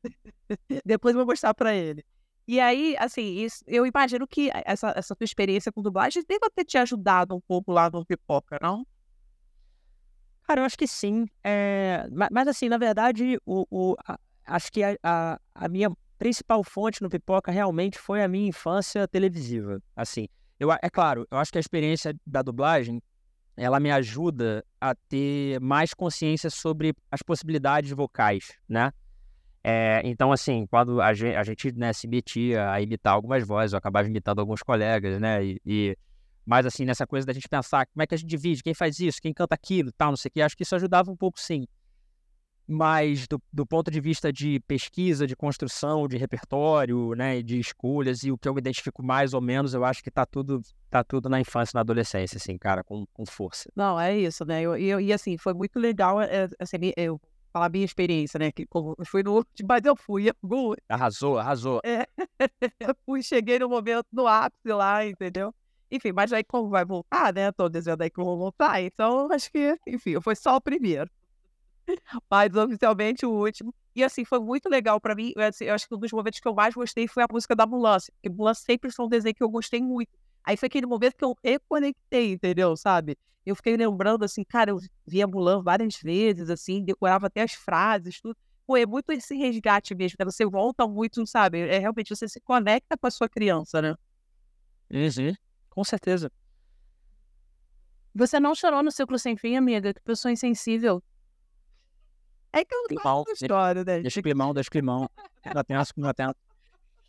Depois eu vou mostrar pra ele. E aí, assim, isso, eu imagino que essa, essa tua experiência com dublagem deva ter te ajudado um pouco lá no Pipoca, não? Cara, eu acho que sim. É... Mas, mas, assim, na verdade, o, o, a, acho que a, a, a minha principal fonte no Pipoca realmente foi a minha infância televisiva. Assim, eu, é claro, eu acho que a experiência da dublagem ela me ajuda a ter mais consciência sobre as possibilidades vocais, né? É, então, assim, quando a gente, a gente né, se metia a imitar algumas vozes, eu acabava imitando alguns colegas, né? E, e, mas, assim, nessa coisa da gente pensar como é que a gente divide, quem faz isso, quem canta aquilo, tal, não sei o que, acho que isso ajudava um pouco, sim mas do, do, ponto de vista de pesquisa, de construção, de repertório, né, de escolhas, e o que eu me identifico mais ou menos, eu acho que tá tudo, tá tudo na infância na adolescência, assim, cara, com, com força. Não, é isso, né, eu, eu, e assim, foi muito legal, é, assim, eu falar a minha experiência, né, que como eu fui no último, mas eu fui, eu Arrasou, arrasou. É, eu fui, cheguei no momento, no ápice lá, entendeu? Enfim, mas aí como vai voltar, né, tô dizendo aí que vou voltar, então acho que, enfim, foi só o primeiro mas oficialmente o último. E assim, foi muito legal pra mim. Assim, eu acho que um dos momentos que eu mais gostei foi a música da Ambulância. Porque Ambulância sempre foi um desenho que eu gostei muito. Aí foi aquele momento que eu reconectei, entendeu? Sabe? Eu fiquei lembrando assim, cara, eu vi a Mulan várias vezes, assim, decorava até as frases, tudo. Pô, é muito esse resgate mesmo, né? Você volta muito, sabe? É realmente você se conecta com a sua criança, né? Uhum, com certeza. Você não chorou no ciclo sem fim, amiga? Que pessoa insensível. É que eu não climão, história, né? Deixa climão, deixa climão. Ainda tenso, ainda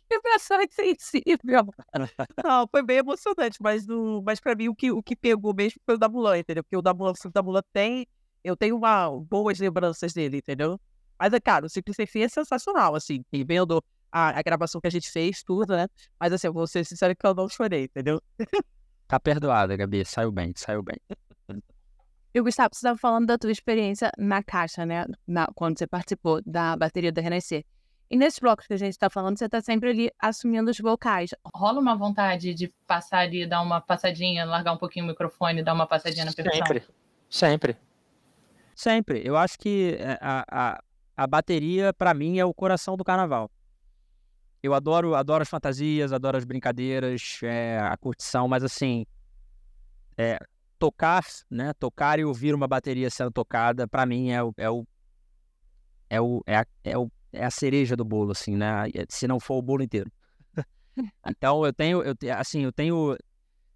tenso. Impressão insensível. Não, foi bem emocionante, mas, no, mas pra mim o que, o que pegou mesmo foi o da Mulan, entendeu? Porque o da Mulan, o da Mulan tem. Eu tenho uma, boas lembranças dele, entendeu? Mas, é cara, o Ciclo Sem Fim é sensacional, assim. E vendo a, a, gravação que a gente fez, tudo, né? Mas, assim, eu vou ser sincero que eu não chorei, entendeu? Tá perdoada, Gabi. Saiu bem, saiu bem. Eu, Gustavo, você estava falando da tua experiência na caixa, né? Na, quando você participou da bateria da Renascer. E nesses blocos que a gente está falando, você está sempre ali assumindo os vocais. Rola uma vontade de passar ali, dar uma passadinha, largar um pouquinho o microfone, dar uma passadinha na percussão? Sempre, sempre. Sempre. Eu acho que é, a, a, a bateria, para mim, é o coração do carnaval. Eu adoro, adoro as fantasias, adoro as brincadeiras, é, a curtição, mas assim, é, tocar, né? Tocar e ouvir uma bateria sendo tocada, para mim é o, é o é o é a, é o é a cereja do bolo, assim, né? Se não for o bolo inteiro. então eu tenho, eu assim, eu tenho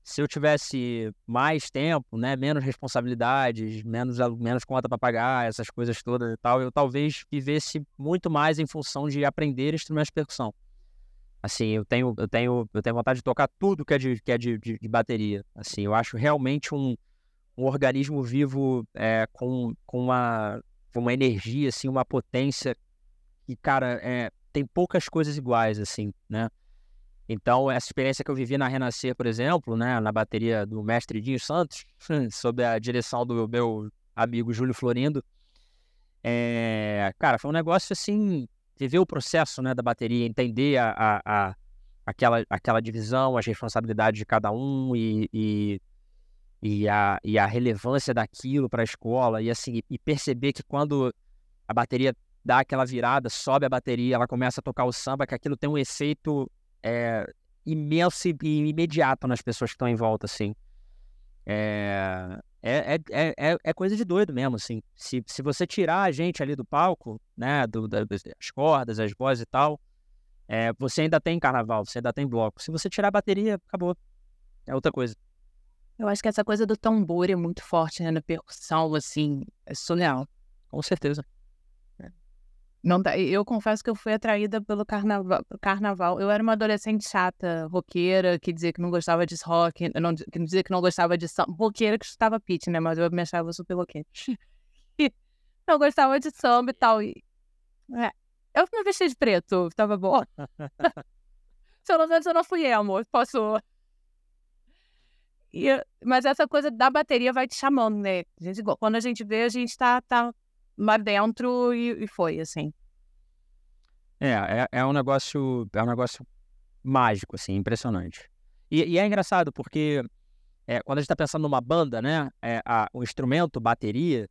se eu tivesse mais tempo, né, menos responsabilidades, menos, menos conta para pagar, essas coisas todas e tal, eu talvez vivesse muito mais em função de aprender instrumentos de percussão. Assim, eu tenho, eu tenho, eu tenho vontade de tocar tudo que é de, que é de, de, de bateria. Assim, eu acho realmente um, um organismo vivo é, com, com, uma, uma energia, assim, uma potência que, cara, é, tem poucas coisas iguais, assim, né? Então, essa experiência que eu vivi na Renascer, por exemplo, né, na bateria do mestre Dinho Santos, sob a direção do meu amigo Júlio Florindo, é, cara, foi um negócio assim, viver o processo né, da bateria, entender a, a, a, aquela, aquela divisão, as responsabilidades de cada um e, e, e, a, e a relevância daquilo para a escola, e assim, e perceber que quando a bateria dá aquela virada, sobe a bateria, ela começa a tocar o samba, que aquilo tem um efeito é, imenso e imediato nas pessoas que estão em volta, assim. É, é, é, é, é, coisa de doido mesmo, assim. Se, se você tirar a gente ali do palco, né, do, das cordas, as vozes e tal, é, você ainda tem carnaval, você ainda tem bloco. Se você tirar a bateria, acabou. É outra coisa. Eu acho que essa coisa do tambor é muito forte, né, na percussão, assim, é surreal. Com certeza. Não tá, eu confesso que eu fui atraída pelo carnaval, carnaval. Eu era uma adolescente chata, roqueira, que dizia que não gostava de rock, não, que dizia que não gostava de samba. Roqueira que estava pitch, né? Mas eu me achava super roqueira. não gostava de samba e tal. E, é, eu me vesti de preto, tava bom. Pelo menos eu não fui emo, posso. E, mas essa coisa da bateria vai te chamando, né? A gente, quando a gente vê, a gente tá, tá lá dentro e, e foi, assim. É, é, é, um negócio, é um negócio mágico, assim, impressionante. E, e é engraçado porque é, quando a gente está pensando numa banda, né, é, a, o instrumento, bateria,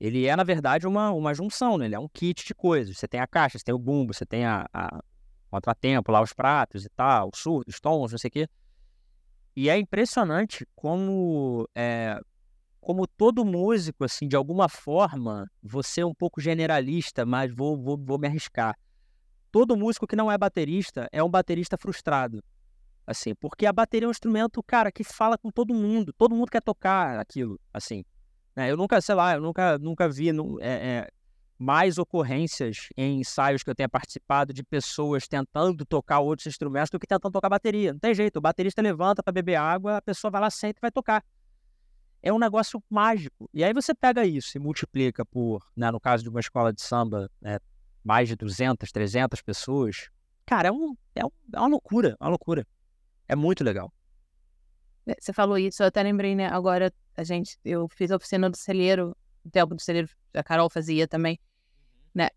ele é, na verdade, uma, uma junção, né? Ele é um kit de coisas. Você tem a caixa, você tem o bumbo, você tem a, a contratempo lá, os pratos e tal, os surdos, tons, não sei o quê. E é impressionante como é, como todo músico, assim, de alguma forma, você é um pouco generalista, mas vou, vou, vou me arriscar. Todo músico que não é baterista é um baterista frustrado. Assim, porque a bateria é um instrumento, cara, que fala com todo mundo. Todo mundo quer tocar aquilo, assim. Né? Eu nunca, sei lá, eu nunca, nunca vi é, é, mais ocorrências em ensaios que eu tenha participado de pessoas tentando tocar outros instrumentos do que tentando tocar bateria. Não tem jeito, o baterista levanta para beber água, a pessoa vai lá, senta e vai tocar é um negócio mágico. E aí você pega isso e multiplica por, né, no caso de uma escola de samba, né, mais de 200, 300 pessoas. Cara, é, um, é, um, é uma loucura, é uma loucura. É muito legal. É, você falou isso, eu até lembrei, né? Agora, a gente, eu fiz a oficina do celeiro, o tempo do celeiro, a Carol fazia também, uhum. né?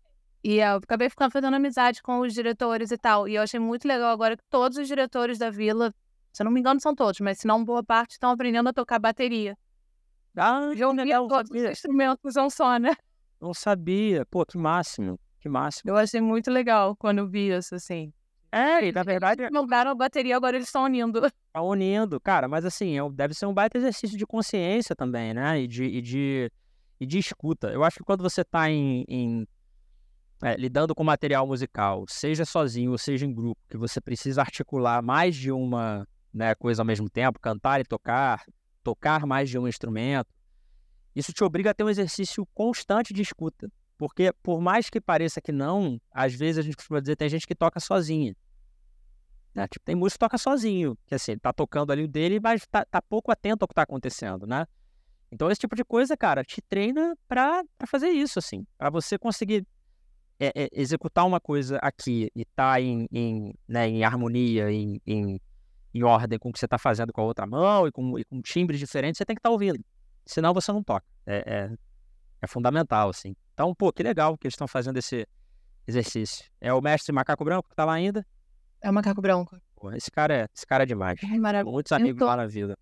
E eu acabei ficando fazendo amizade com os diretores e tal. E eu achei muito legal agora que todos os diretores da vila, se eu não me engano, são todos, mas se não boa parte, estão aprendendo a tocar bateria. Ah, já ouvia todos os instrumentos um só, né? Não sabia. Pô, que máximo. Que máximo. Eu achei muito legal quando eu vi isso, assim. É, e na verdade. Eles mudaram a bateria, agora eles estão unindo. Tá unindo, cara, mas assim, é deve ser um baita exercício de consciência também, né? E de, e de, e de escuta. Eu acho que quando você tá em, em é, lidando com material musical, seja sozinho ou seja em grupo, que você precisa articular mais de uma né, coisa ao mesmo tempo, cantar e tocar, tocar mais de um instrumento, isso te obriga a ter um exercício constante de escuta. Porque, por mais que pareça que não, às vezes a gente costuma dizer tem gente que toca sozinha. Né? Tipo, tem músico que toca sozinho, que assim, tá tocando ali o dele, mas tá, tá pouco atento ao que tá acontecendo, né? Então, esse tipo de coisa, cara, te treina para fazer isso, assim. para você conseguir é, é, executar uma coisa aqui e tá em, em, né, em harmonia, em, em em ordem com o que você está fazendo com a outra mão e com, e com timbres diferentes, você tem que estar tá ouvindo. Senão você não toca. É, é, é, fundamental, assim. Então, pô, que legal que eles estão fazendo esse exercício. É o mestre Macaco Branco que está lá ainda? É o Macaco Branco. Pô, esse cara é, esse cara é demais. É maravilhoso. Muitos amigos tô... lá na vida.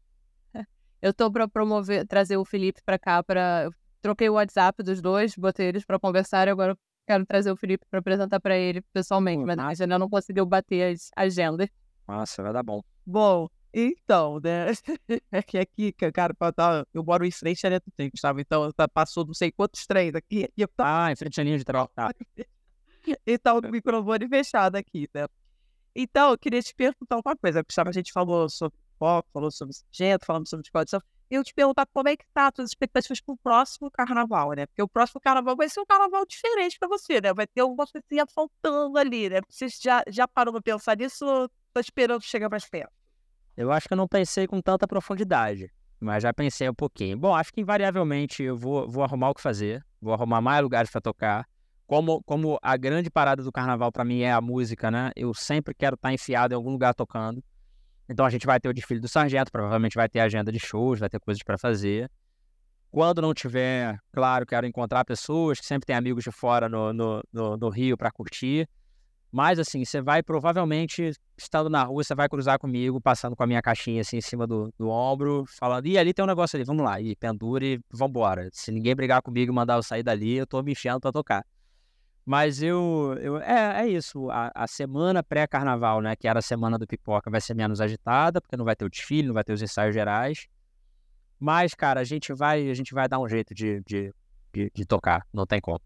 Eu tô para promover, trazer o Felipe para cá para troquei o WhatsApp dos dois, botei eles para conversar e agora quero trazer o Felipe para apresentar para ele pessoalmente, mas ainda não conseguiu bater as agendas. Nossa, vai dar bom. Bom, Então, né? É que aqui, ca- cara, tá- eu moro em frente à linha do trem, sabe? Então, tá- passou não sei quantos trens aqui. E eu tava Ah, em frente à linha de trem. Tá. e tá o microfone fechado aqui, né? Então, eu queria te perguntar uma coisa. Gustavo, a gente falou sobre foco, falou sobre sargento, falamos sobre escola. Eu te perguntar como é que tá as tuas expectativas pro próximo carnaval, né? Porque o próximo carnaval vai ser um carnaval diferente pra você, né? Vai ter alguma coisinha faltando ali, né? Você já, já parou pra pensar nisso tá esperando chegar mais perto? Eu acho que eu não pensei com tanta profundidade, mas já pensei um pouquinho. Bom, acho que invariavelmente eu vou, vou arrumar o que fazer, vou arrumar mais lugares para tocar. Como, como a grande parada do carnaval para mim é a música, né? Eu sempre quero estar enfiado em algum lugar tocando. Então a gente vai ter o desfile do sargento, provavelmente vai ter agenda de shows, vai ter coisas para fazer. Quando não tiver, claro, quero encontrar pessoas que sempre tem amigos de fora no, no, no, no Rio para curtir. Mas assim, você vai provavelmente, estando na rua, você vai cruzar comigo, passando com a minha caixinha assim em cima do, do ombro, falando, e ali tem um negócio ali, vamos lá, e pendura e vambora. Se ninguém brigar comigo e mandar eu sair dali, eu tô me enfiando pra tocar. Mas eu, eu é, é isso, a, a semana pré-carnaval, né, que era a semana do pipoca, vai ser menos agitada, porque não vai ter o desfile, não vai ter os ensaios gerais. Mas, cara, a gente vai, a gente vai dar um jeito de, de, de, de tocar, não tem como.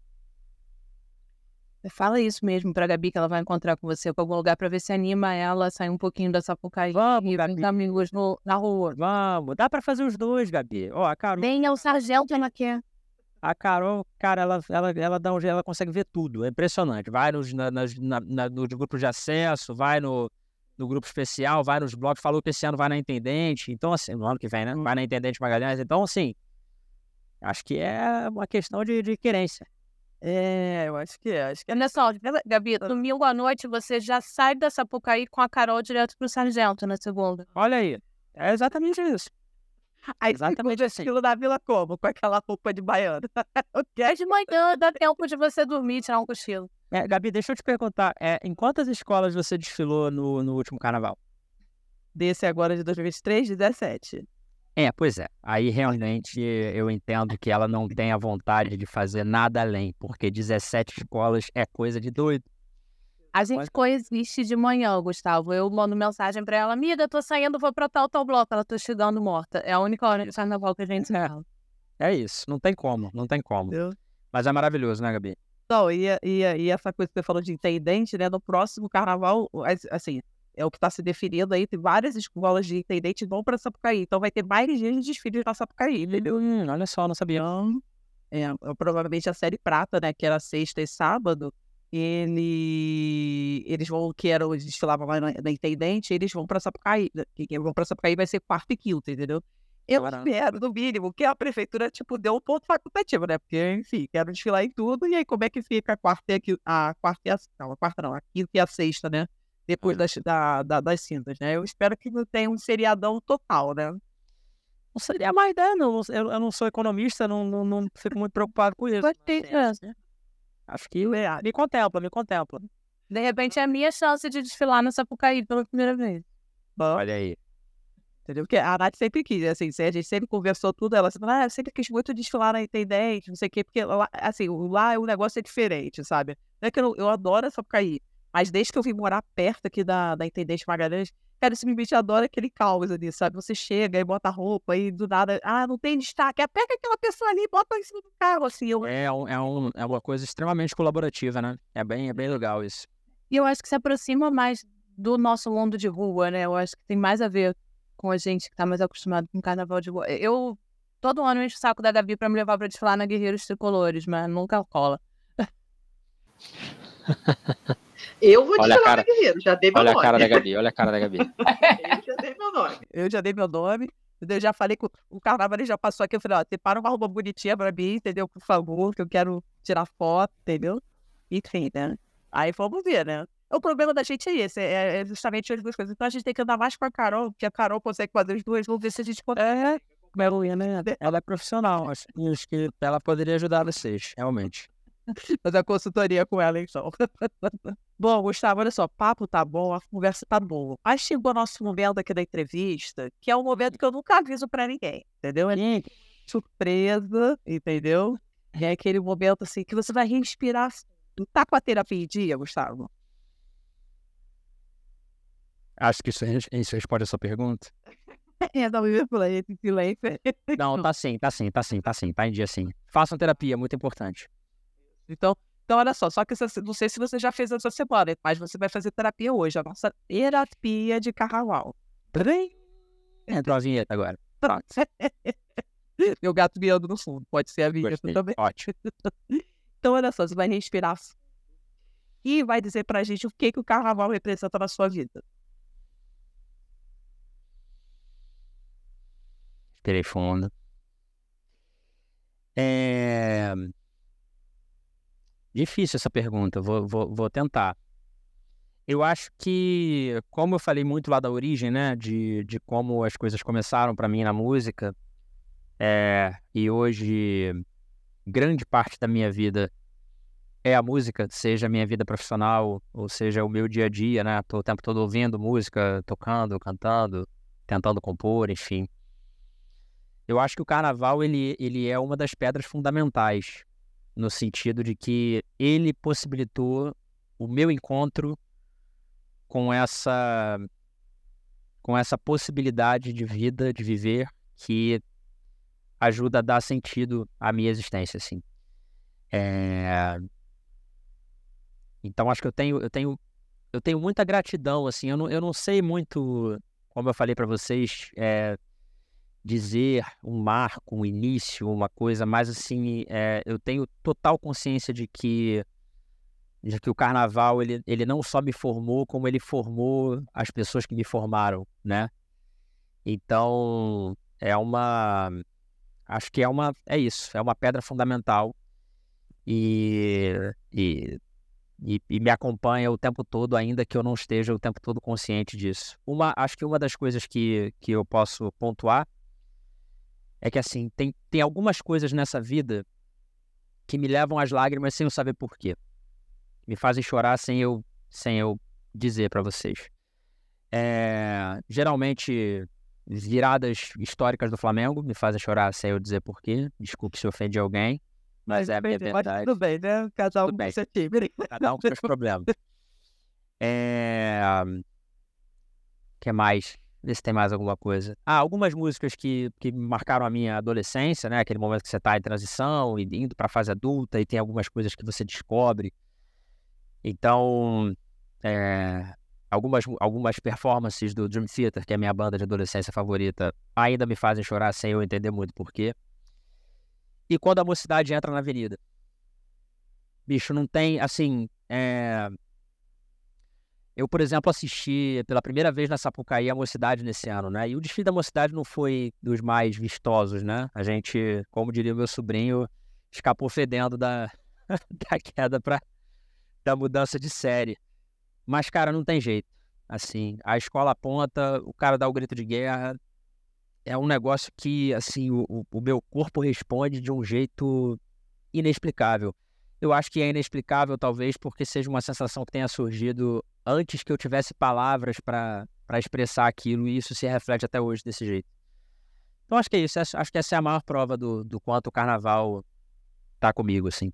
Fala isso mesmo pra Gabi, que ela vai encontrar com você pra algum lugar pra ver se anima ela a sair um pouquinho dessa Sapucaí. Vamos, e Gabi. os amigos no, na rua. Vamos, dá pra fazer os dois, Gabi. Ó, a Carol, Venha o sargento, ela quer. A Carol, cara, ela, ela, ela dá um jeito, ela consegue ver tudo. É impressionante. Vai nos, na, na, na- nos grupos de acesso, vai no, no grupo especial, vai nos blogs. Falou que esse ano vai na Intendente. Então, assim, no ano que vem, né? Vai na Intendente Magalhães. Então, assim, acho que é uma questão de, de querência. É, eu acho que é. Acho que é. Olha só, Gabi, domingo à noite você já sai da Sapucaí com a Carol direto pro sargento na segunda. Olha aí. É exatamente isso. Aí Exatamente assim. aquilo na vila como? Com aquela roupa de baiana. Quê? De manhã dá tempo de você dormir, tirar um cochilo. É, Gabi, deixa eu te perguntar. É, em quantas escolas você desfilou no, no último carnaval? Desse agora de 2023, 17. É, pois é. Aí realmente eu entendo que ela não tem a vontade de fazer nada além, porque 17 escolas é coisa de doido. A gente coexiste de manhã, Gustavo. Eu mando mensagem pra ela, amiga, tô saindo, vou pra tal, tal bloco. Ela tô chegando morta. É a única hora de carnaval que a gente se É. fala. É isso, não tem como, não tem como. Entendeu? Mas é maravilhoso, né, Gabi? Não, e, e, e essa coisa que você falou de intendente, né? No próximo carnaval, as- assim, é o que está se definindo aí, tem várias escolas de intendente vão para Sapucaí. Então vai ter mais dias de desfile na Sapucaí, entendeu? Hum, olha só, não sabia. É, provavelmente a série prata, né? Que era sexta e sábado, ele, eles vão, que eles desfilavam lá na, na intendente, eles vão para Sapucaí. né, Quem vão para Sapucaí vai ser quarta e quinta, entendeu? Eu Caramba. espero, no mínimo, que a prefeitura, tipo, dê um ponto facultativo, né? Porque, enfim, quero desfilar em tudo, e aí como é que fica a quarta e a, a quarta e a, não, a quarta não, a quinta e a sexta, né? Depois das, da, da- das cintas, né? Eu espero que não tenha um seriadão total, né? Não seria mais, né? Não, eu, eu não sou economista, não, não, não fico muito preocupado com isso. Mas, chance. né, Acho que é, me contempla, me contempla. De repente é a minha chance de desfilar na Sapucaí pela primeira vez. Bom, Olha aí. Entendeu? Porque a Nath sempre quis, assim, a gente sempre conversou tudo, ela sempre, ah, eu sempre quis muito desfilar na Intendente, não sei o quê, porque lá, assim, o- lá o negócio é diferente, sabe? Não é que eu, eu adoro essa Sapucaí, mas desde que eu vim morar perto aqui da, da Intendente Magalhães, cara, simplesmente adoro aquele caos ali, sabe? Você chega e bota a roupa e do nada, ah, não tem destaque, ah, pega aquela pessoa ali e bota em cima do carro, assim, eu... É, um, é, um, é uma coisa extremamente colaborativa, né? É bem, é bem legal isso. E eu acho que se aproxima mais do nosso mundo de rua, né? Eu acho que tem mais a ver com a gente que tá mais acostumado com carnaval de rua. Eu, todo ano, encho o saco da Gabi pra me levar pra desfilar na Guerreiros Tricolores, mas nunca cola. Eu vou Olha a desfilar cara- na Guerreiro, já dei meu Olha a nome. cara da Gabi, olha a cara da Gabi. Eu já dei meu nome. Eu já dei meu nome? Eu já falei que o- carnaval ele já passou aqui. Eu falei, ó, separa uma roupa bonitinha pra mim, entendeu? Por favor, que eu quero tirar foto, entendeu? Enfim, né? Aí vamos ver, né? O problema da gente é esse, é, é justamente as duas coisas. Então a gente tem que andar mais com a Carol, porque a Carol consegue fazer as duas, vamos ver se a gente consegue. É, Meruinha, né? Ela é profissional, acho que ela poderia ajudar vocês, realmente. fazer a consultoria com ela, então. bom, Gustavo, olha só, o papo tá bom, a conversa tá boa. Mas chegou o nosso momento aqui da entrevista, que é um momento que eu nunca aviso pra ninguém, entendeu? É surpresa, entendeu? É aquele momento assim que você vai respirar. Tá com a terapia em dia, Gustavo? Acho que isso, isso responde a sua pergunta. É, não, eu falei, esse silêncio. Não, tá sim, tá sim, tá sim, tá sim, tá em dia sim. Façam terapia, muito importante. Então, então, olha só, só que essa- não sei se você já fez essa semana, mas você vai fazer terapia hoje, a nossa terapia de carnaval. Entrou a vinheta agora. Pronto. Meu gato miando no fundo, pode ser a vinheta Gostei. também. Ótimo. Então, olha só, você vai respirar e vai dizer pra gente o que, que o carnaval representa na sua vida. Respirei fundo. É... Difícil essa pergunta, vou, vou, vou tentar. Eu acho que, como eu falei muito lá da origem, né, de, de como as coisas começaram para mim na música, é, e hoje grande parte da minha vida é a música, seja a minha vida profissional, ou seja o meu dia a dia, né, tô o tempo todo ouvindo música, tocando, cantando, tentando compor, enfim. Eu acho que o carnaval ele, ele é uma das pedras fundamentais, no sentido de que ele possibilitou o meu encontro com essa com essa possibilidade de vida, de viver, que ajuda a dar sentido à minha existência, assim. É... Então acho que eu tenho eu tenho eu tenho muita gratidão, assim. Eu não, eu não sei muito, como eu falei para vocês, é, dizer um marco, um início, uma coisa, mas assim, é, eu tenho total consciência de que de que o carnaval ele, ele não só me formou, como ele formou as pessoas que me formaram, né? Então, é uma acho que é uma é isso, é uma pedra fundamental e, e, e, e me acompanha o tempo todo, ainda que eu não esteja o tempo todo consciente disso. Uma, acho que uma das coisas que, que eu posso pontuar é que assim, tem, tem algumas coisas nessa vida que me levam às lágrimas sem eu saber por quê. Me fazem chorar sem eu, sem eu dizer para vocês. É, geralmente, viradas históricas do Flamengo me fazem chorar sem eu dizer por quê. Desculpe se ofendi alguém, mas é a minha Mas verdade. tudo bem, né? Cada um com bem. seu time. Cada um com seus problemas. É... que mais? Vê se tem mais alguma coisa. Ah, algumas músicas que, que marcaram a minha adolescência, né? Aquele momento que você tá em transição e indo pra fase adulta e tem algumas coisas que você descobre. Então, é, algumas, algumas performances do Dream Theater, que é a minha banda de adolescência favorita, ainda me fazem chorar sem eu entender muito porquê. E quando a mocidade entra na avenida. Bicho, não tem, assim, é, eu, por exemplo, assisti pela primeira vez na Sapucaí a Mocidade nesse ano, né? E o desfile da Mocidade não foi dos mais vistosos, né? A gente, como diria meu sobrinho, escapou fedendo da, da queda para da mudança de série. Mas, cara, não tem jeito. Assim, a escola aponta, o cara dá o grito de guerra. É um negócio que, assim, o- o meu corpo responde de um jeito inexplicável. Eu acho que é inexplicável, talvez, porque seja uma sensação que tenha surgido antes que eu tivesse palavras para expressar aquilo, e isso se reflete até hoje desse jeito. Então, acho que é isso. Acho que essa é a maior prova do, do quanto o carnaval tá comigo, assim.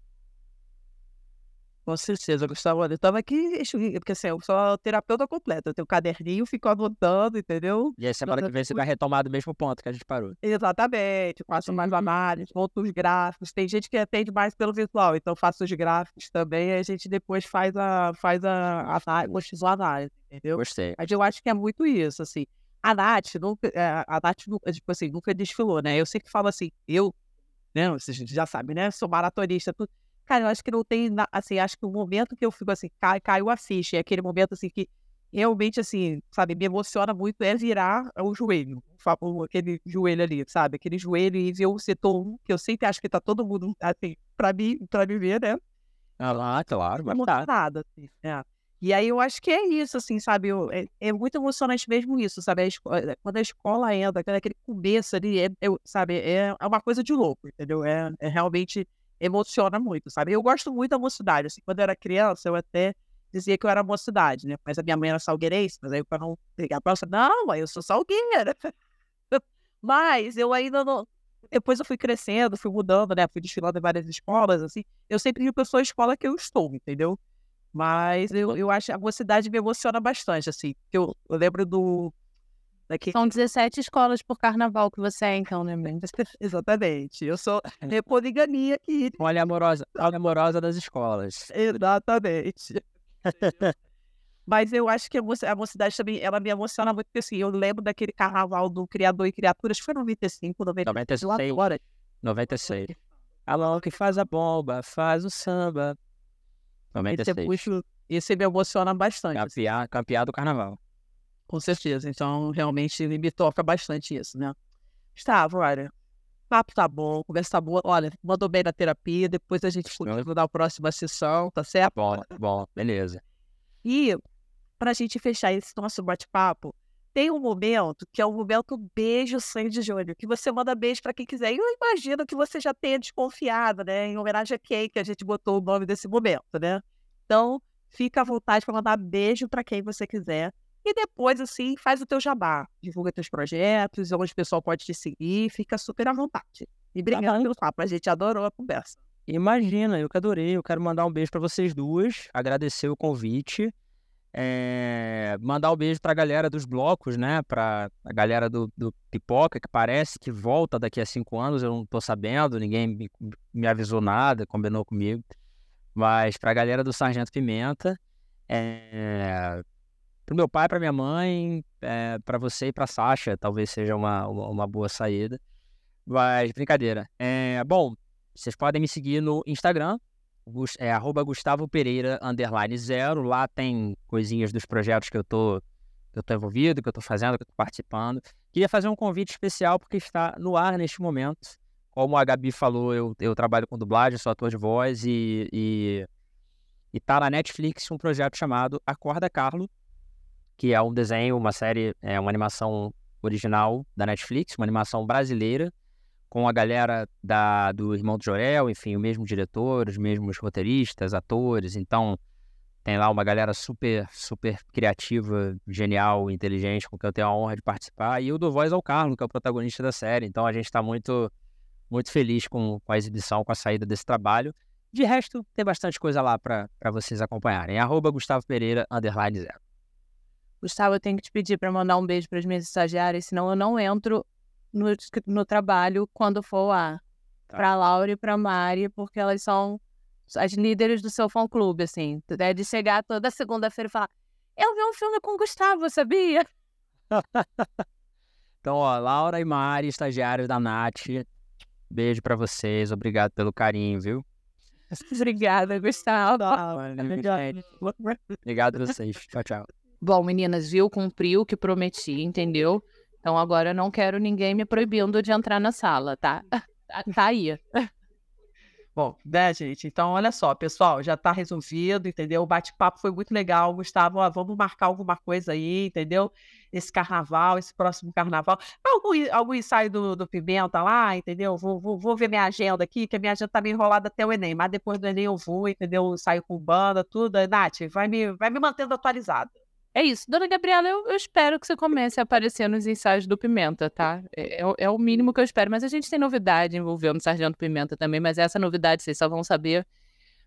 Com certeza, Gustavo. Eu tava aqui, porque assim, eu sou terapeuta completa. Eu tenho um caderninho, fico anotando, entendeu? E aí, semana que vem, você vai retomar do mesmo ponto que a gente parou. Exatamente, faço mais análise, monto os gráficos. Tem gente que atende mais pelo visual, então faço os gráficos também. A gente depois faz a faz a, a, a análise, entendeu? Gostei. Mas eu acho que é muito isso, assim. A Nath, nunca, é, a Nath, nunca, tipo assim, nunca desfilou, né? Eu sempre falo assim, eu, né, vocês já sabem, né? Sou maratonista, tudo. Cara, eu acho que não tem, assim, acho que o momento que eu fico assim, cai, caiu a ficha, é aquele momento, assim, que realmente, assim, sabe, me emociona muito é virar o joelho, aquele joelho ali, sabe? Aquele joelho e ver o setor 1, que eu sempre acho que tá todo mundo, assim, pra mim, pra me ver, né? Ah, lá, claro, vai tá. nada, assim, é. E aí eu acho que é isso, assim, sabe? eu- é, é muito emocionante mesmo isso, sabe? A esco- é, quando a escola entra, aquele aquele começo ali, é, é- sabe? É, é uma coisa de louco, entendeu? É, é realmente emociona muito, sabe? Eu gosto muito da mocidade, assim, quando eu era criança, eu até dizia que eu era mocidade, né? Mas a minha mãe era salgueirense, mas aí para não pegar a próxima, não, eu sou salgueira. Mas eu ainda não. Depois eu fui crescendo, fui mudando, né? Fui desfilando em várias escolas, assim. Eu sempre digo que eu sou a escola que eu estou, entendeu? Mas eu, eu acho a mocidade me emociona bastante, assim. Eu, eu lembro do. Daqui... São 17 escolas por carnaval que você é, então, né, Mendes? Exatamente. Eu sou é poligamia aqui. Olha amorosa, olha amorosa das escolas. Exatamente. Mas eu acho que a moci- a mocidade também, ela me emociona muito, porque assim, eu lembro daquele carnaval do Criador e Criaturas, foi 95, 96. Eu 96. adoro. 96. A mão que faz a bomba, faz o samba. Esse, é 96. muito, esse me emociona bastante, assim, Campear, campear do carnaval. Com certeza. Então, realmente, me toca bastante isso, né? Gustavo, olha, papo tá bom, conversa tá boa. Olha, mandou bem na terapia, depois a gente continua na próxima sessão, tá certo? Bom, bom, beleza. E, para a gente fechar esse nosso bate-papo, tem um momento que é o momento beijo sangue de Júnior, que você manda beijo para quem quiser. E eu imagino que você já tenha desconfiado, né? Em homenagem a quem que a gente botou o nome desse momento, né? Então, fica à vontade para mandar beijo para quem você quiser. E depois, assim, faz o teu jabá. Divulga teus projetos, onde o pessoal pode te seguir. Fica super à vontade. E obrigada pelo papo. A gente adorou a conversa. Imagina, eu que adorei. Eu quero mandar um beijo pra vocês duas, agradecer o convite, é, mandar um beijo pra galera dos blocos, né? Pra a galera do, do Pipoca, que parece que volta daqui a cinco anos, eu não tô sabendo, ninguém me, me avisou nada, combinou comigo. Mas pra galera do Sargento Pimenta, é, pro meu pai, pra minha mãe, é, pra você e pra Sasha, talvez seja uma, uma, uma boa saída. Mas, brincadeira. É, bom, vocês podem me seguir no Instagram, é arroba Gustavo Pereira underline zero. Lá tem coisinhas dos projetos que eu tô, que eu tô envolvido, que eu tô fazendo, que eu tô participando. Queria fazer um convite especial porque está no ar neste momento. Como a Gabi falou, eu, eu trabalho com dublagem, sou ator de voz e, e, e tá na Netflix um projeto chamado Acorda Carlo, que é um desenho, uma série, é uma animação original da Netflix, uma animação brasileira com a galera da, do Irmão do Jorel, enfim, o mesmo diretor, os mesmos roteiristas, atores, então tem lá uma galera super, super criativa, genial, inteligente, com quem eu tenho a honra de participar, e eu dou voz ao Carlos, que é o protagonista da série, então a gente está muito, muito feliz com, com a exibição, com a saída desse trabalho. De resto, tem bastante coisa lá para vocês acompanharem. Arroba Gustavo Pereira, underline zero. Gustavo, eu tenho que te pedir para mandar um beijo para as minhas estagiárias, senão eu não entro no, no trabalho quando for lá. Tá. Para Laura e para Mari, porque elas são as líderes do seu fã-clube, assim. É de chegar toda segunda-feira e falar: Eu vi um filme com o Gustavo, sabia? Então, ó, Laura e Mari, estagiários da Nath, beijo para vocês, obrigado pelo carinho, viu? Obrigada, Gustavo. Obrigado a vocês. Tchau, tchau. Bom, meninas, viu? Cumpri o que prometi, entendeu? Então agora eu não quero ninguém me proibindo de entrar na sala, tá? Tá aí. Bom, né, gente? Então, olha só, pessoal, já tá resolvido, entendeu? O bate-papo foi muito legal, Gustavo. Ó, vamos marcar alguma coisa aí, entendeu? Esse carnaval, esse próximo carnaval. Algum, algum ensaio do, do Pimenta lá, entendeu? Vou, vou, vou ver minha agenda aqui, que a minha agenda tá meio enrolada até o Enem, mas depois do Enem eu vou, entendeu? Ensaio com banda, tudo. Nath, vai me, vai me mantendo atualizada. É isso. Dona Gabriela, eu, eu espero que você comece a aparecer nos ensaios do Pimenta, tá? É, é o- é o mínimo que eu espero. Mas a gente tem novidade envolvendo o Sargento Pimenta também, mas essa novidade vocês só vão saber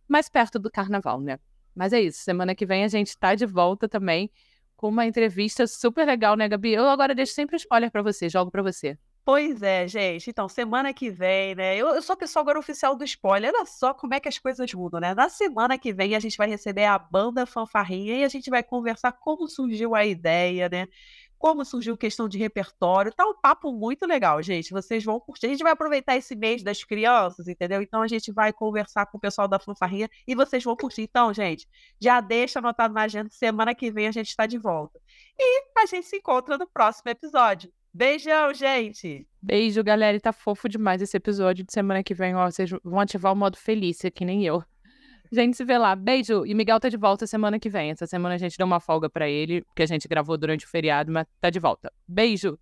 mais perto do carnaval, né? Mas é isso. Semana que vem a gente tá de volta também com uma entrevista super legal, né, Gabi? Eu agora deixo sempre spoiler pra você, jogo pra você. Pois é, gente. Então, semana que vem, né? Eu, eu sou a pessoa agora oficial do spoiler. Olha só como é que as coisas mudam, né? Na semana que vem, a gente vai receber a banda Fanfarrinha e a gente vai conversar como surgiu a ideia, né? Como surgiu questão de repertório. Tá um papo muito legal, gente. Vocês vão curtir. A gente vai aproveitar esse mês das crianças, entendeu? Então, a gente vai conversar com o pessoal da Fanfarrinha e vocês vão curtir. Então, gente, já deixa anotado na agenda. Semana que vem a gente está de volta. E a gente se encontra no próximo episódio. Beijão, gente! Beijo, galera. E tá fofo demais esse episódio de semana que vem. Ó, vocês vão ativar o modo felícia, que nem eu. Gente se vê lá. Beijo. E Miguel tá de volta semana que vem. Essa semana a gente deu uma folga pra ele, porque a gente gravou durante o feriado, mas tá de volta. Beijo.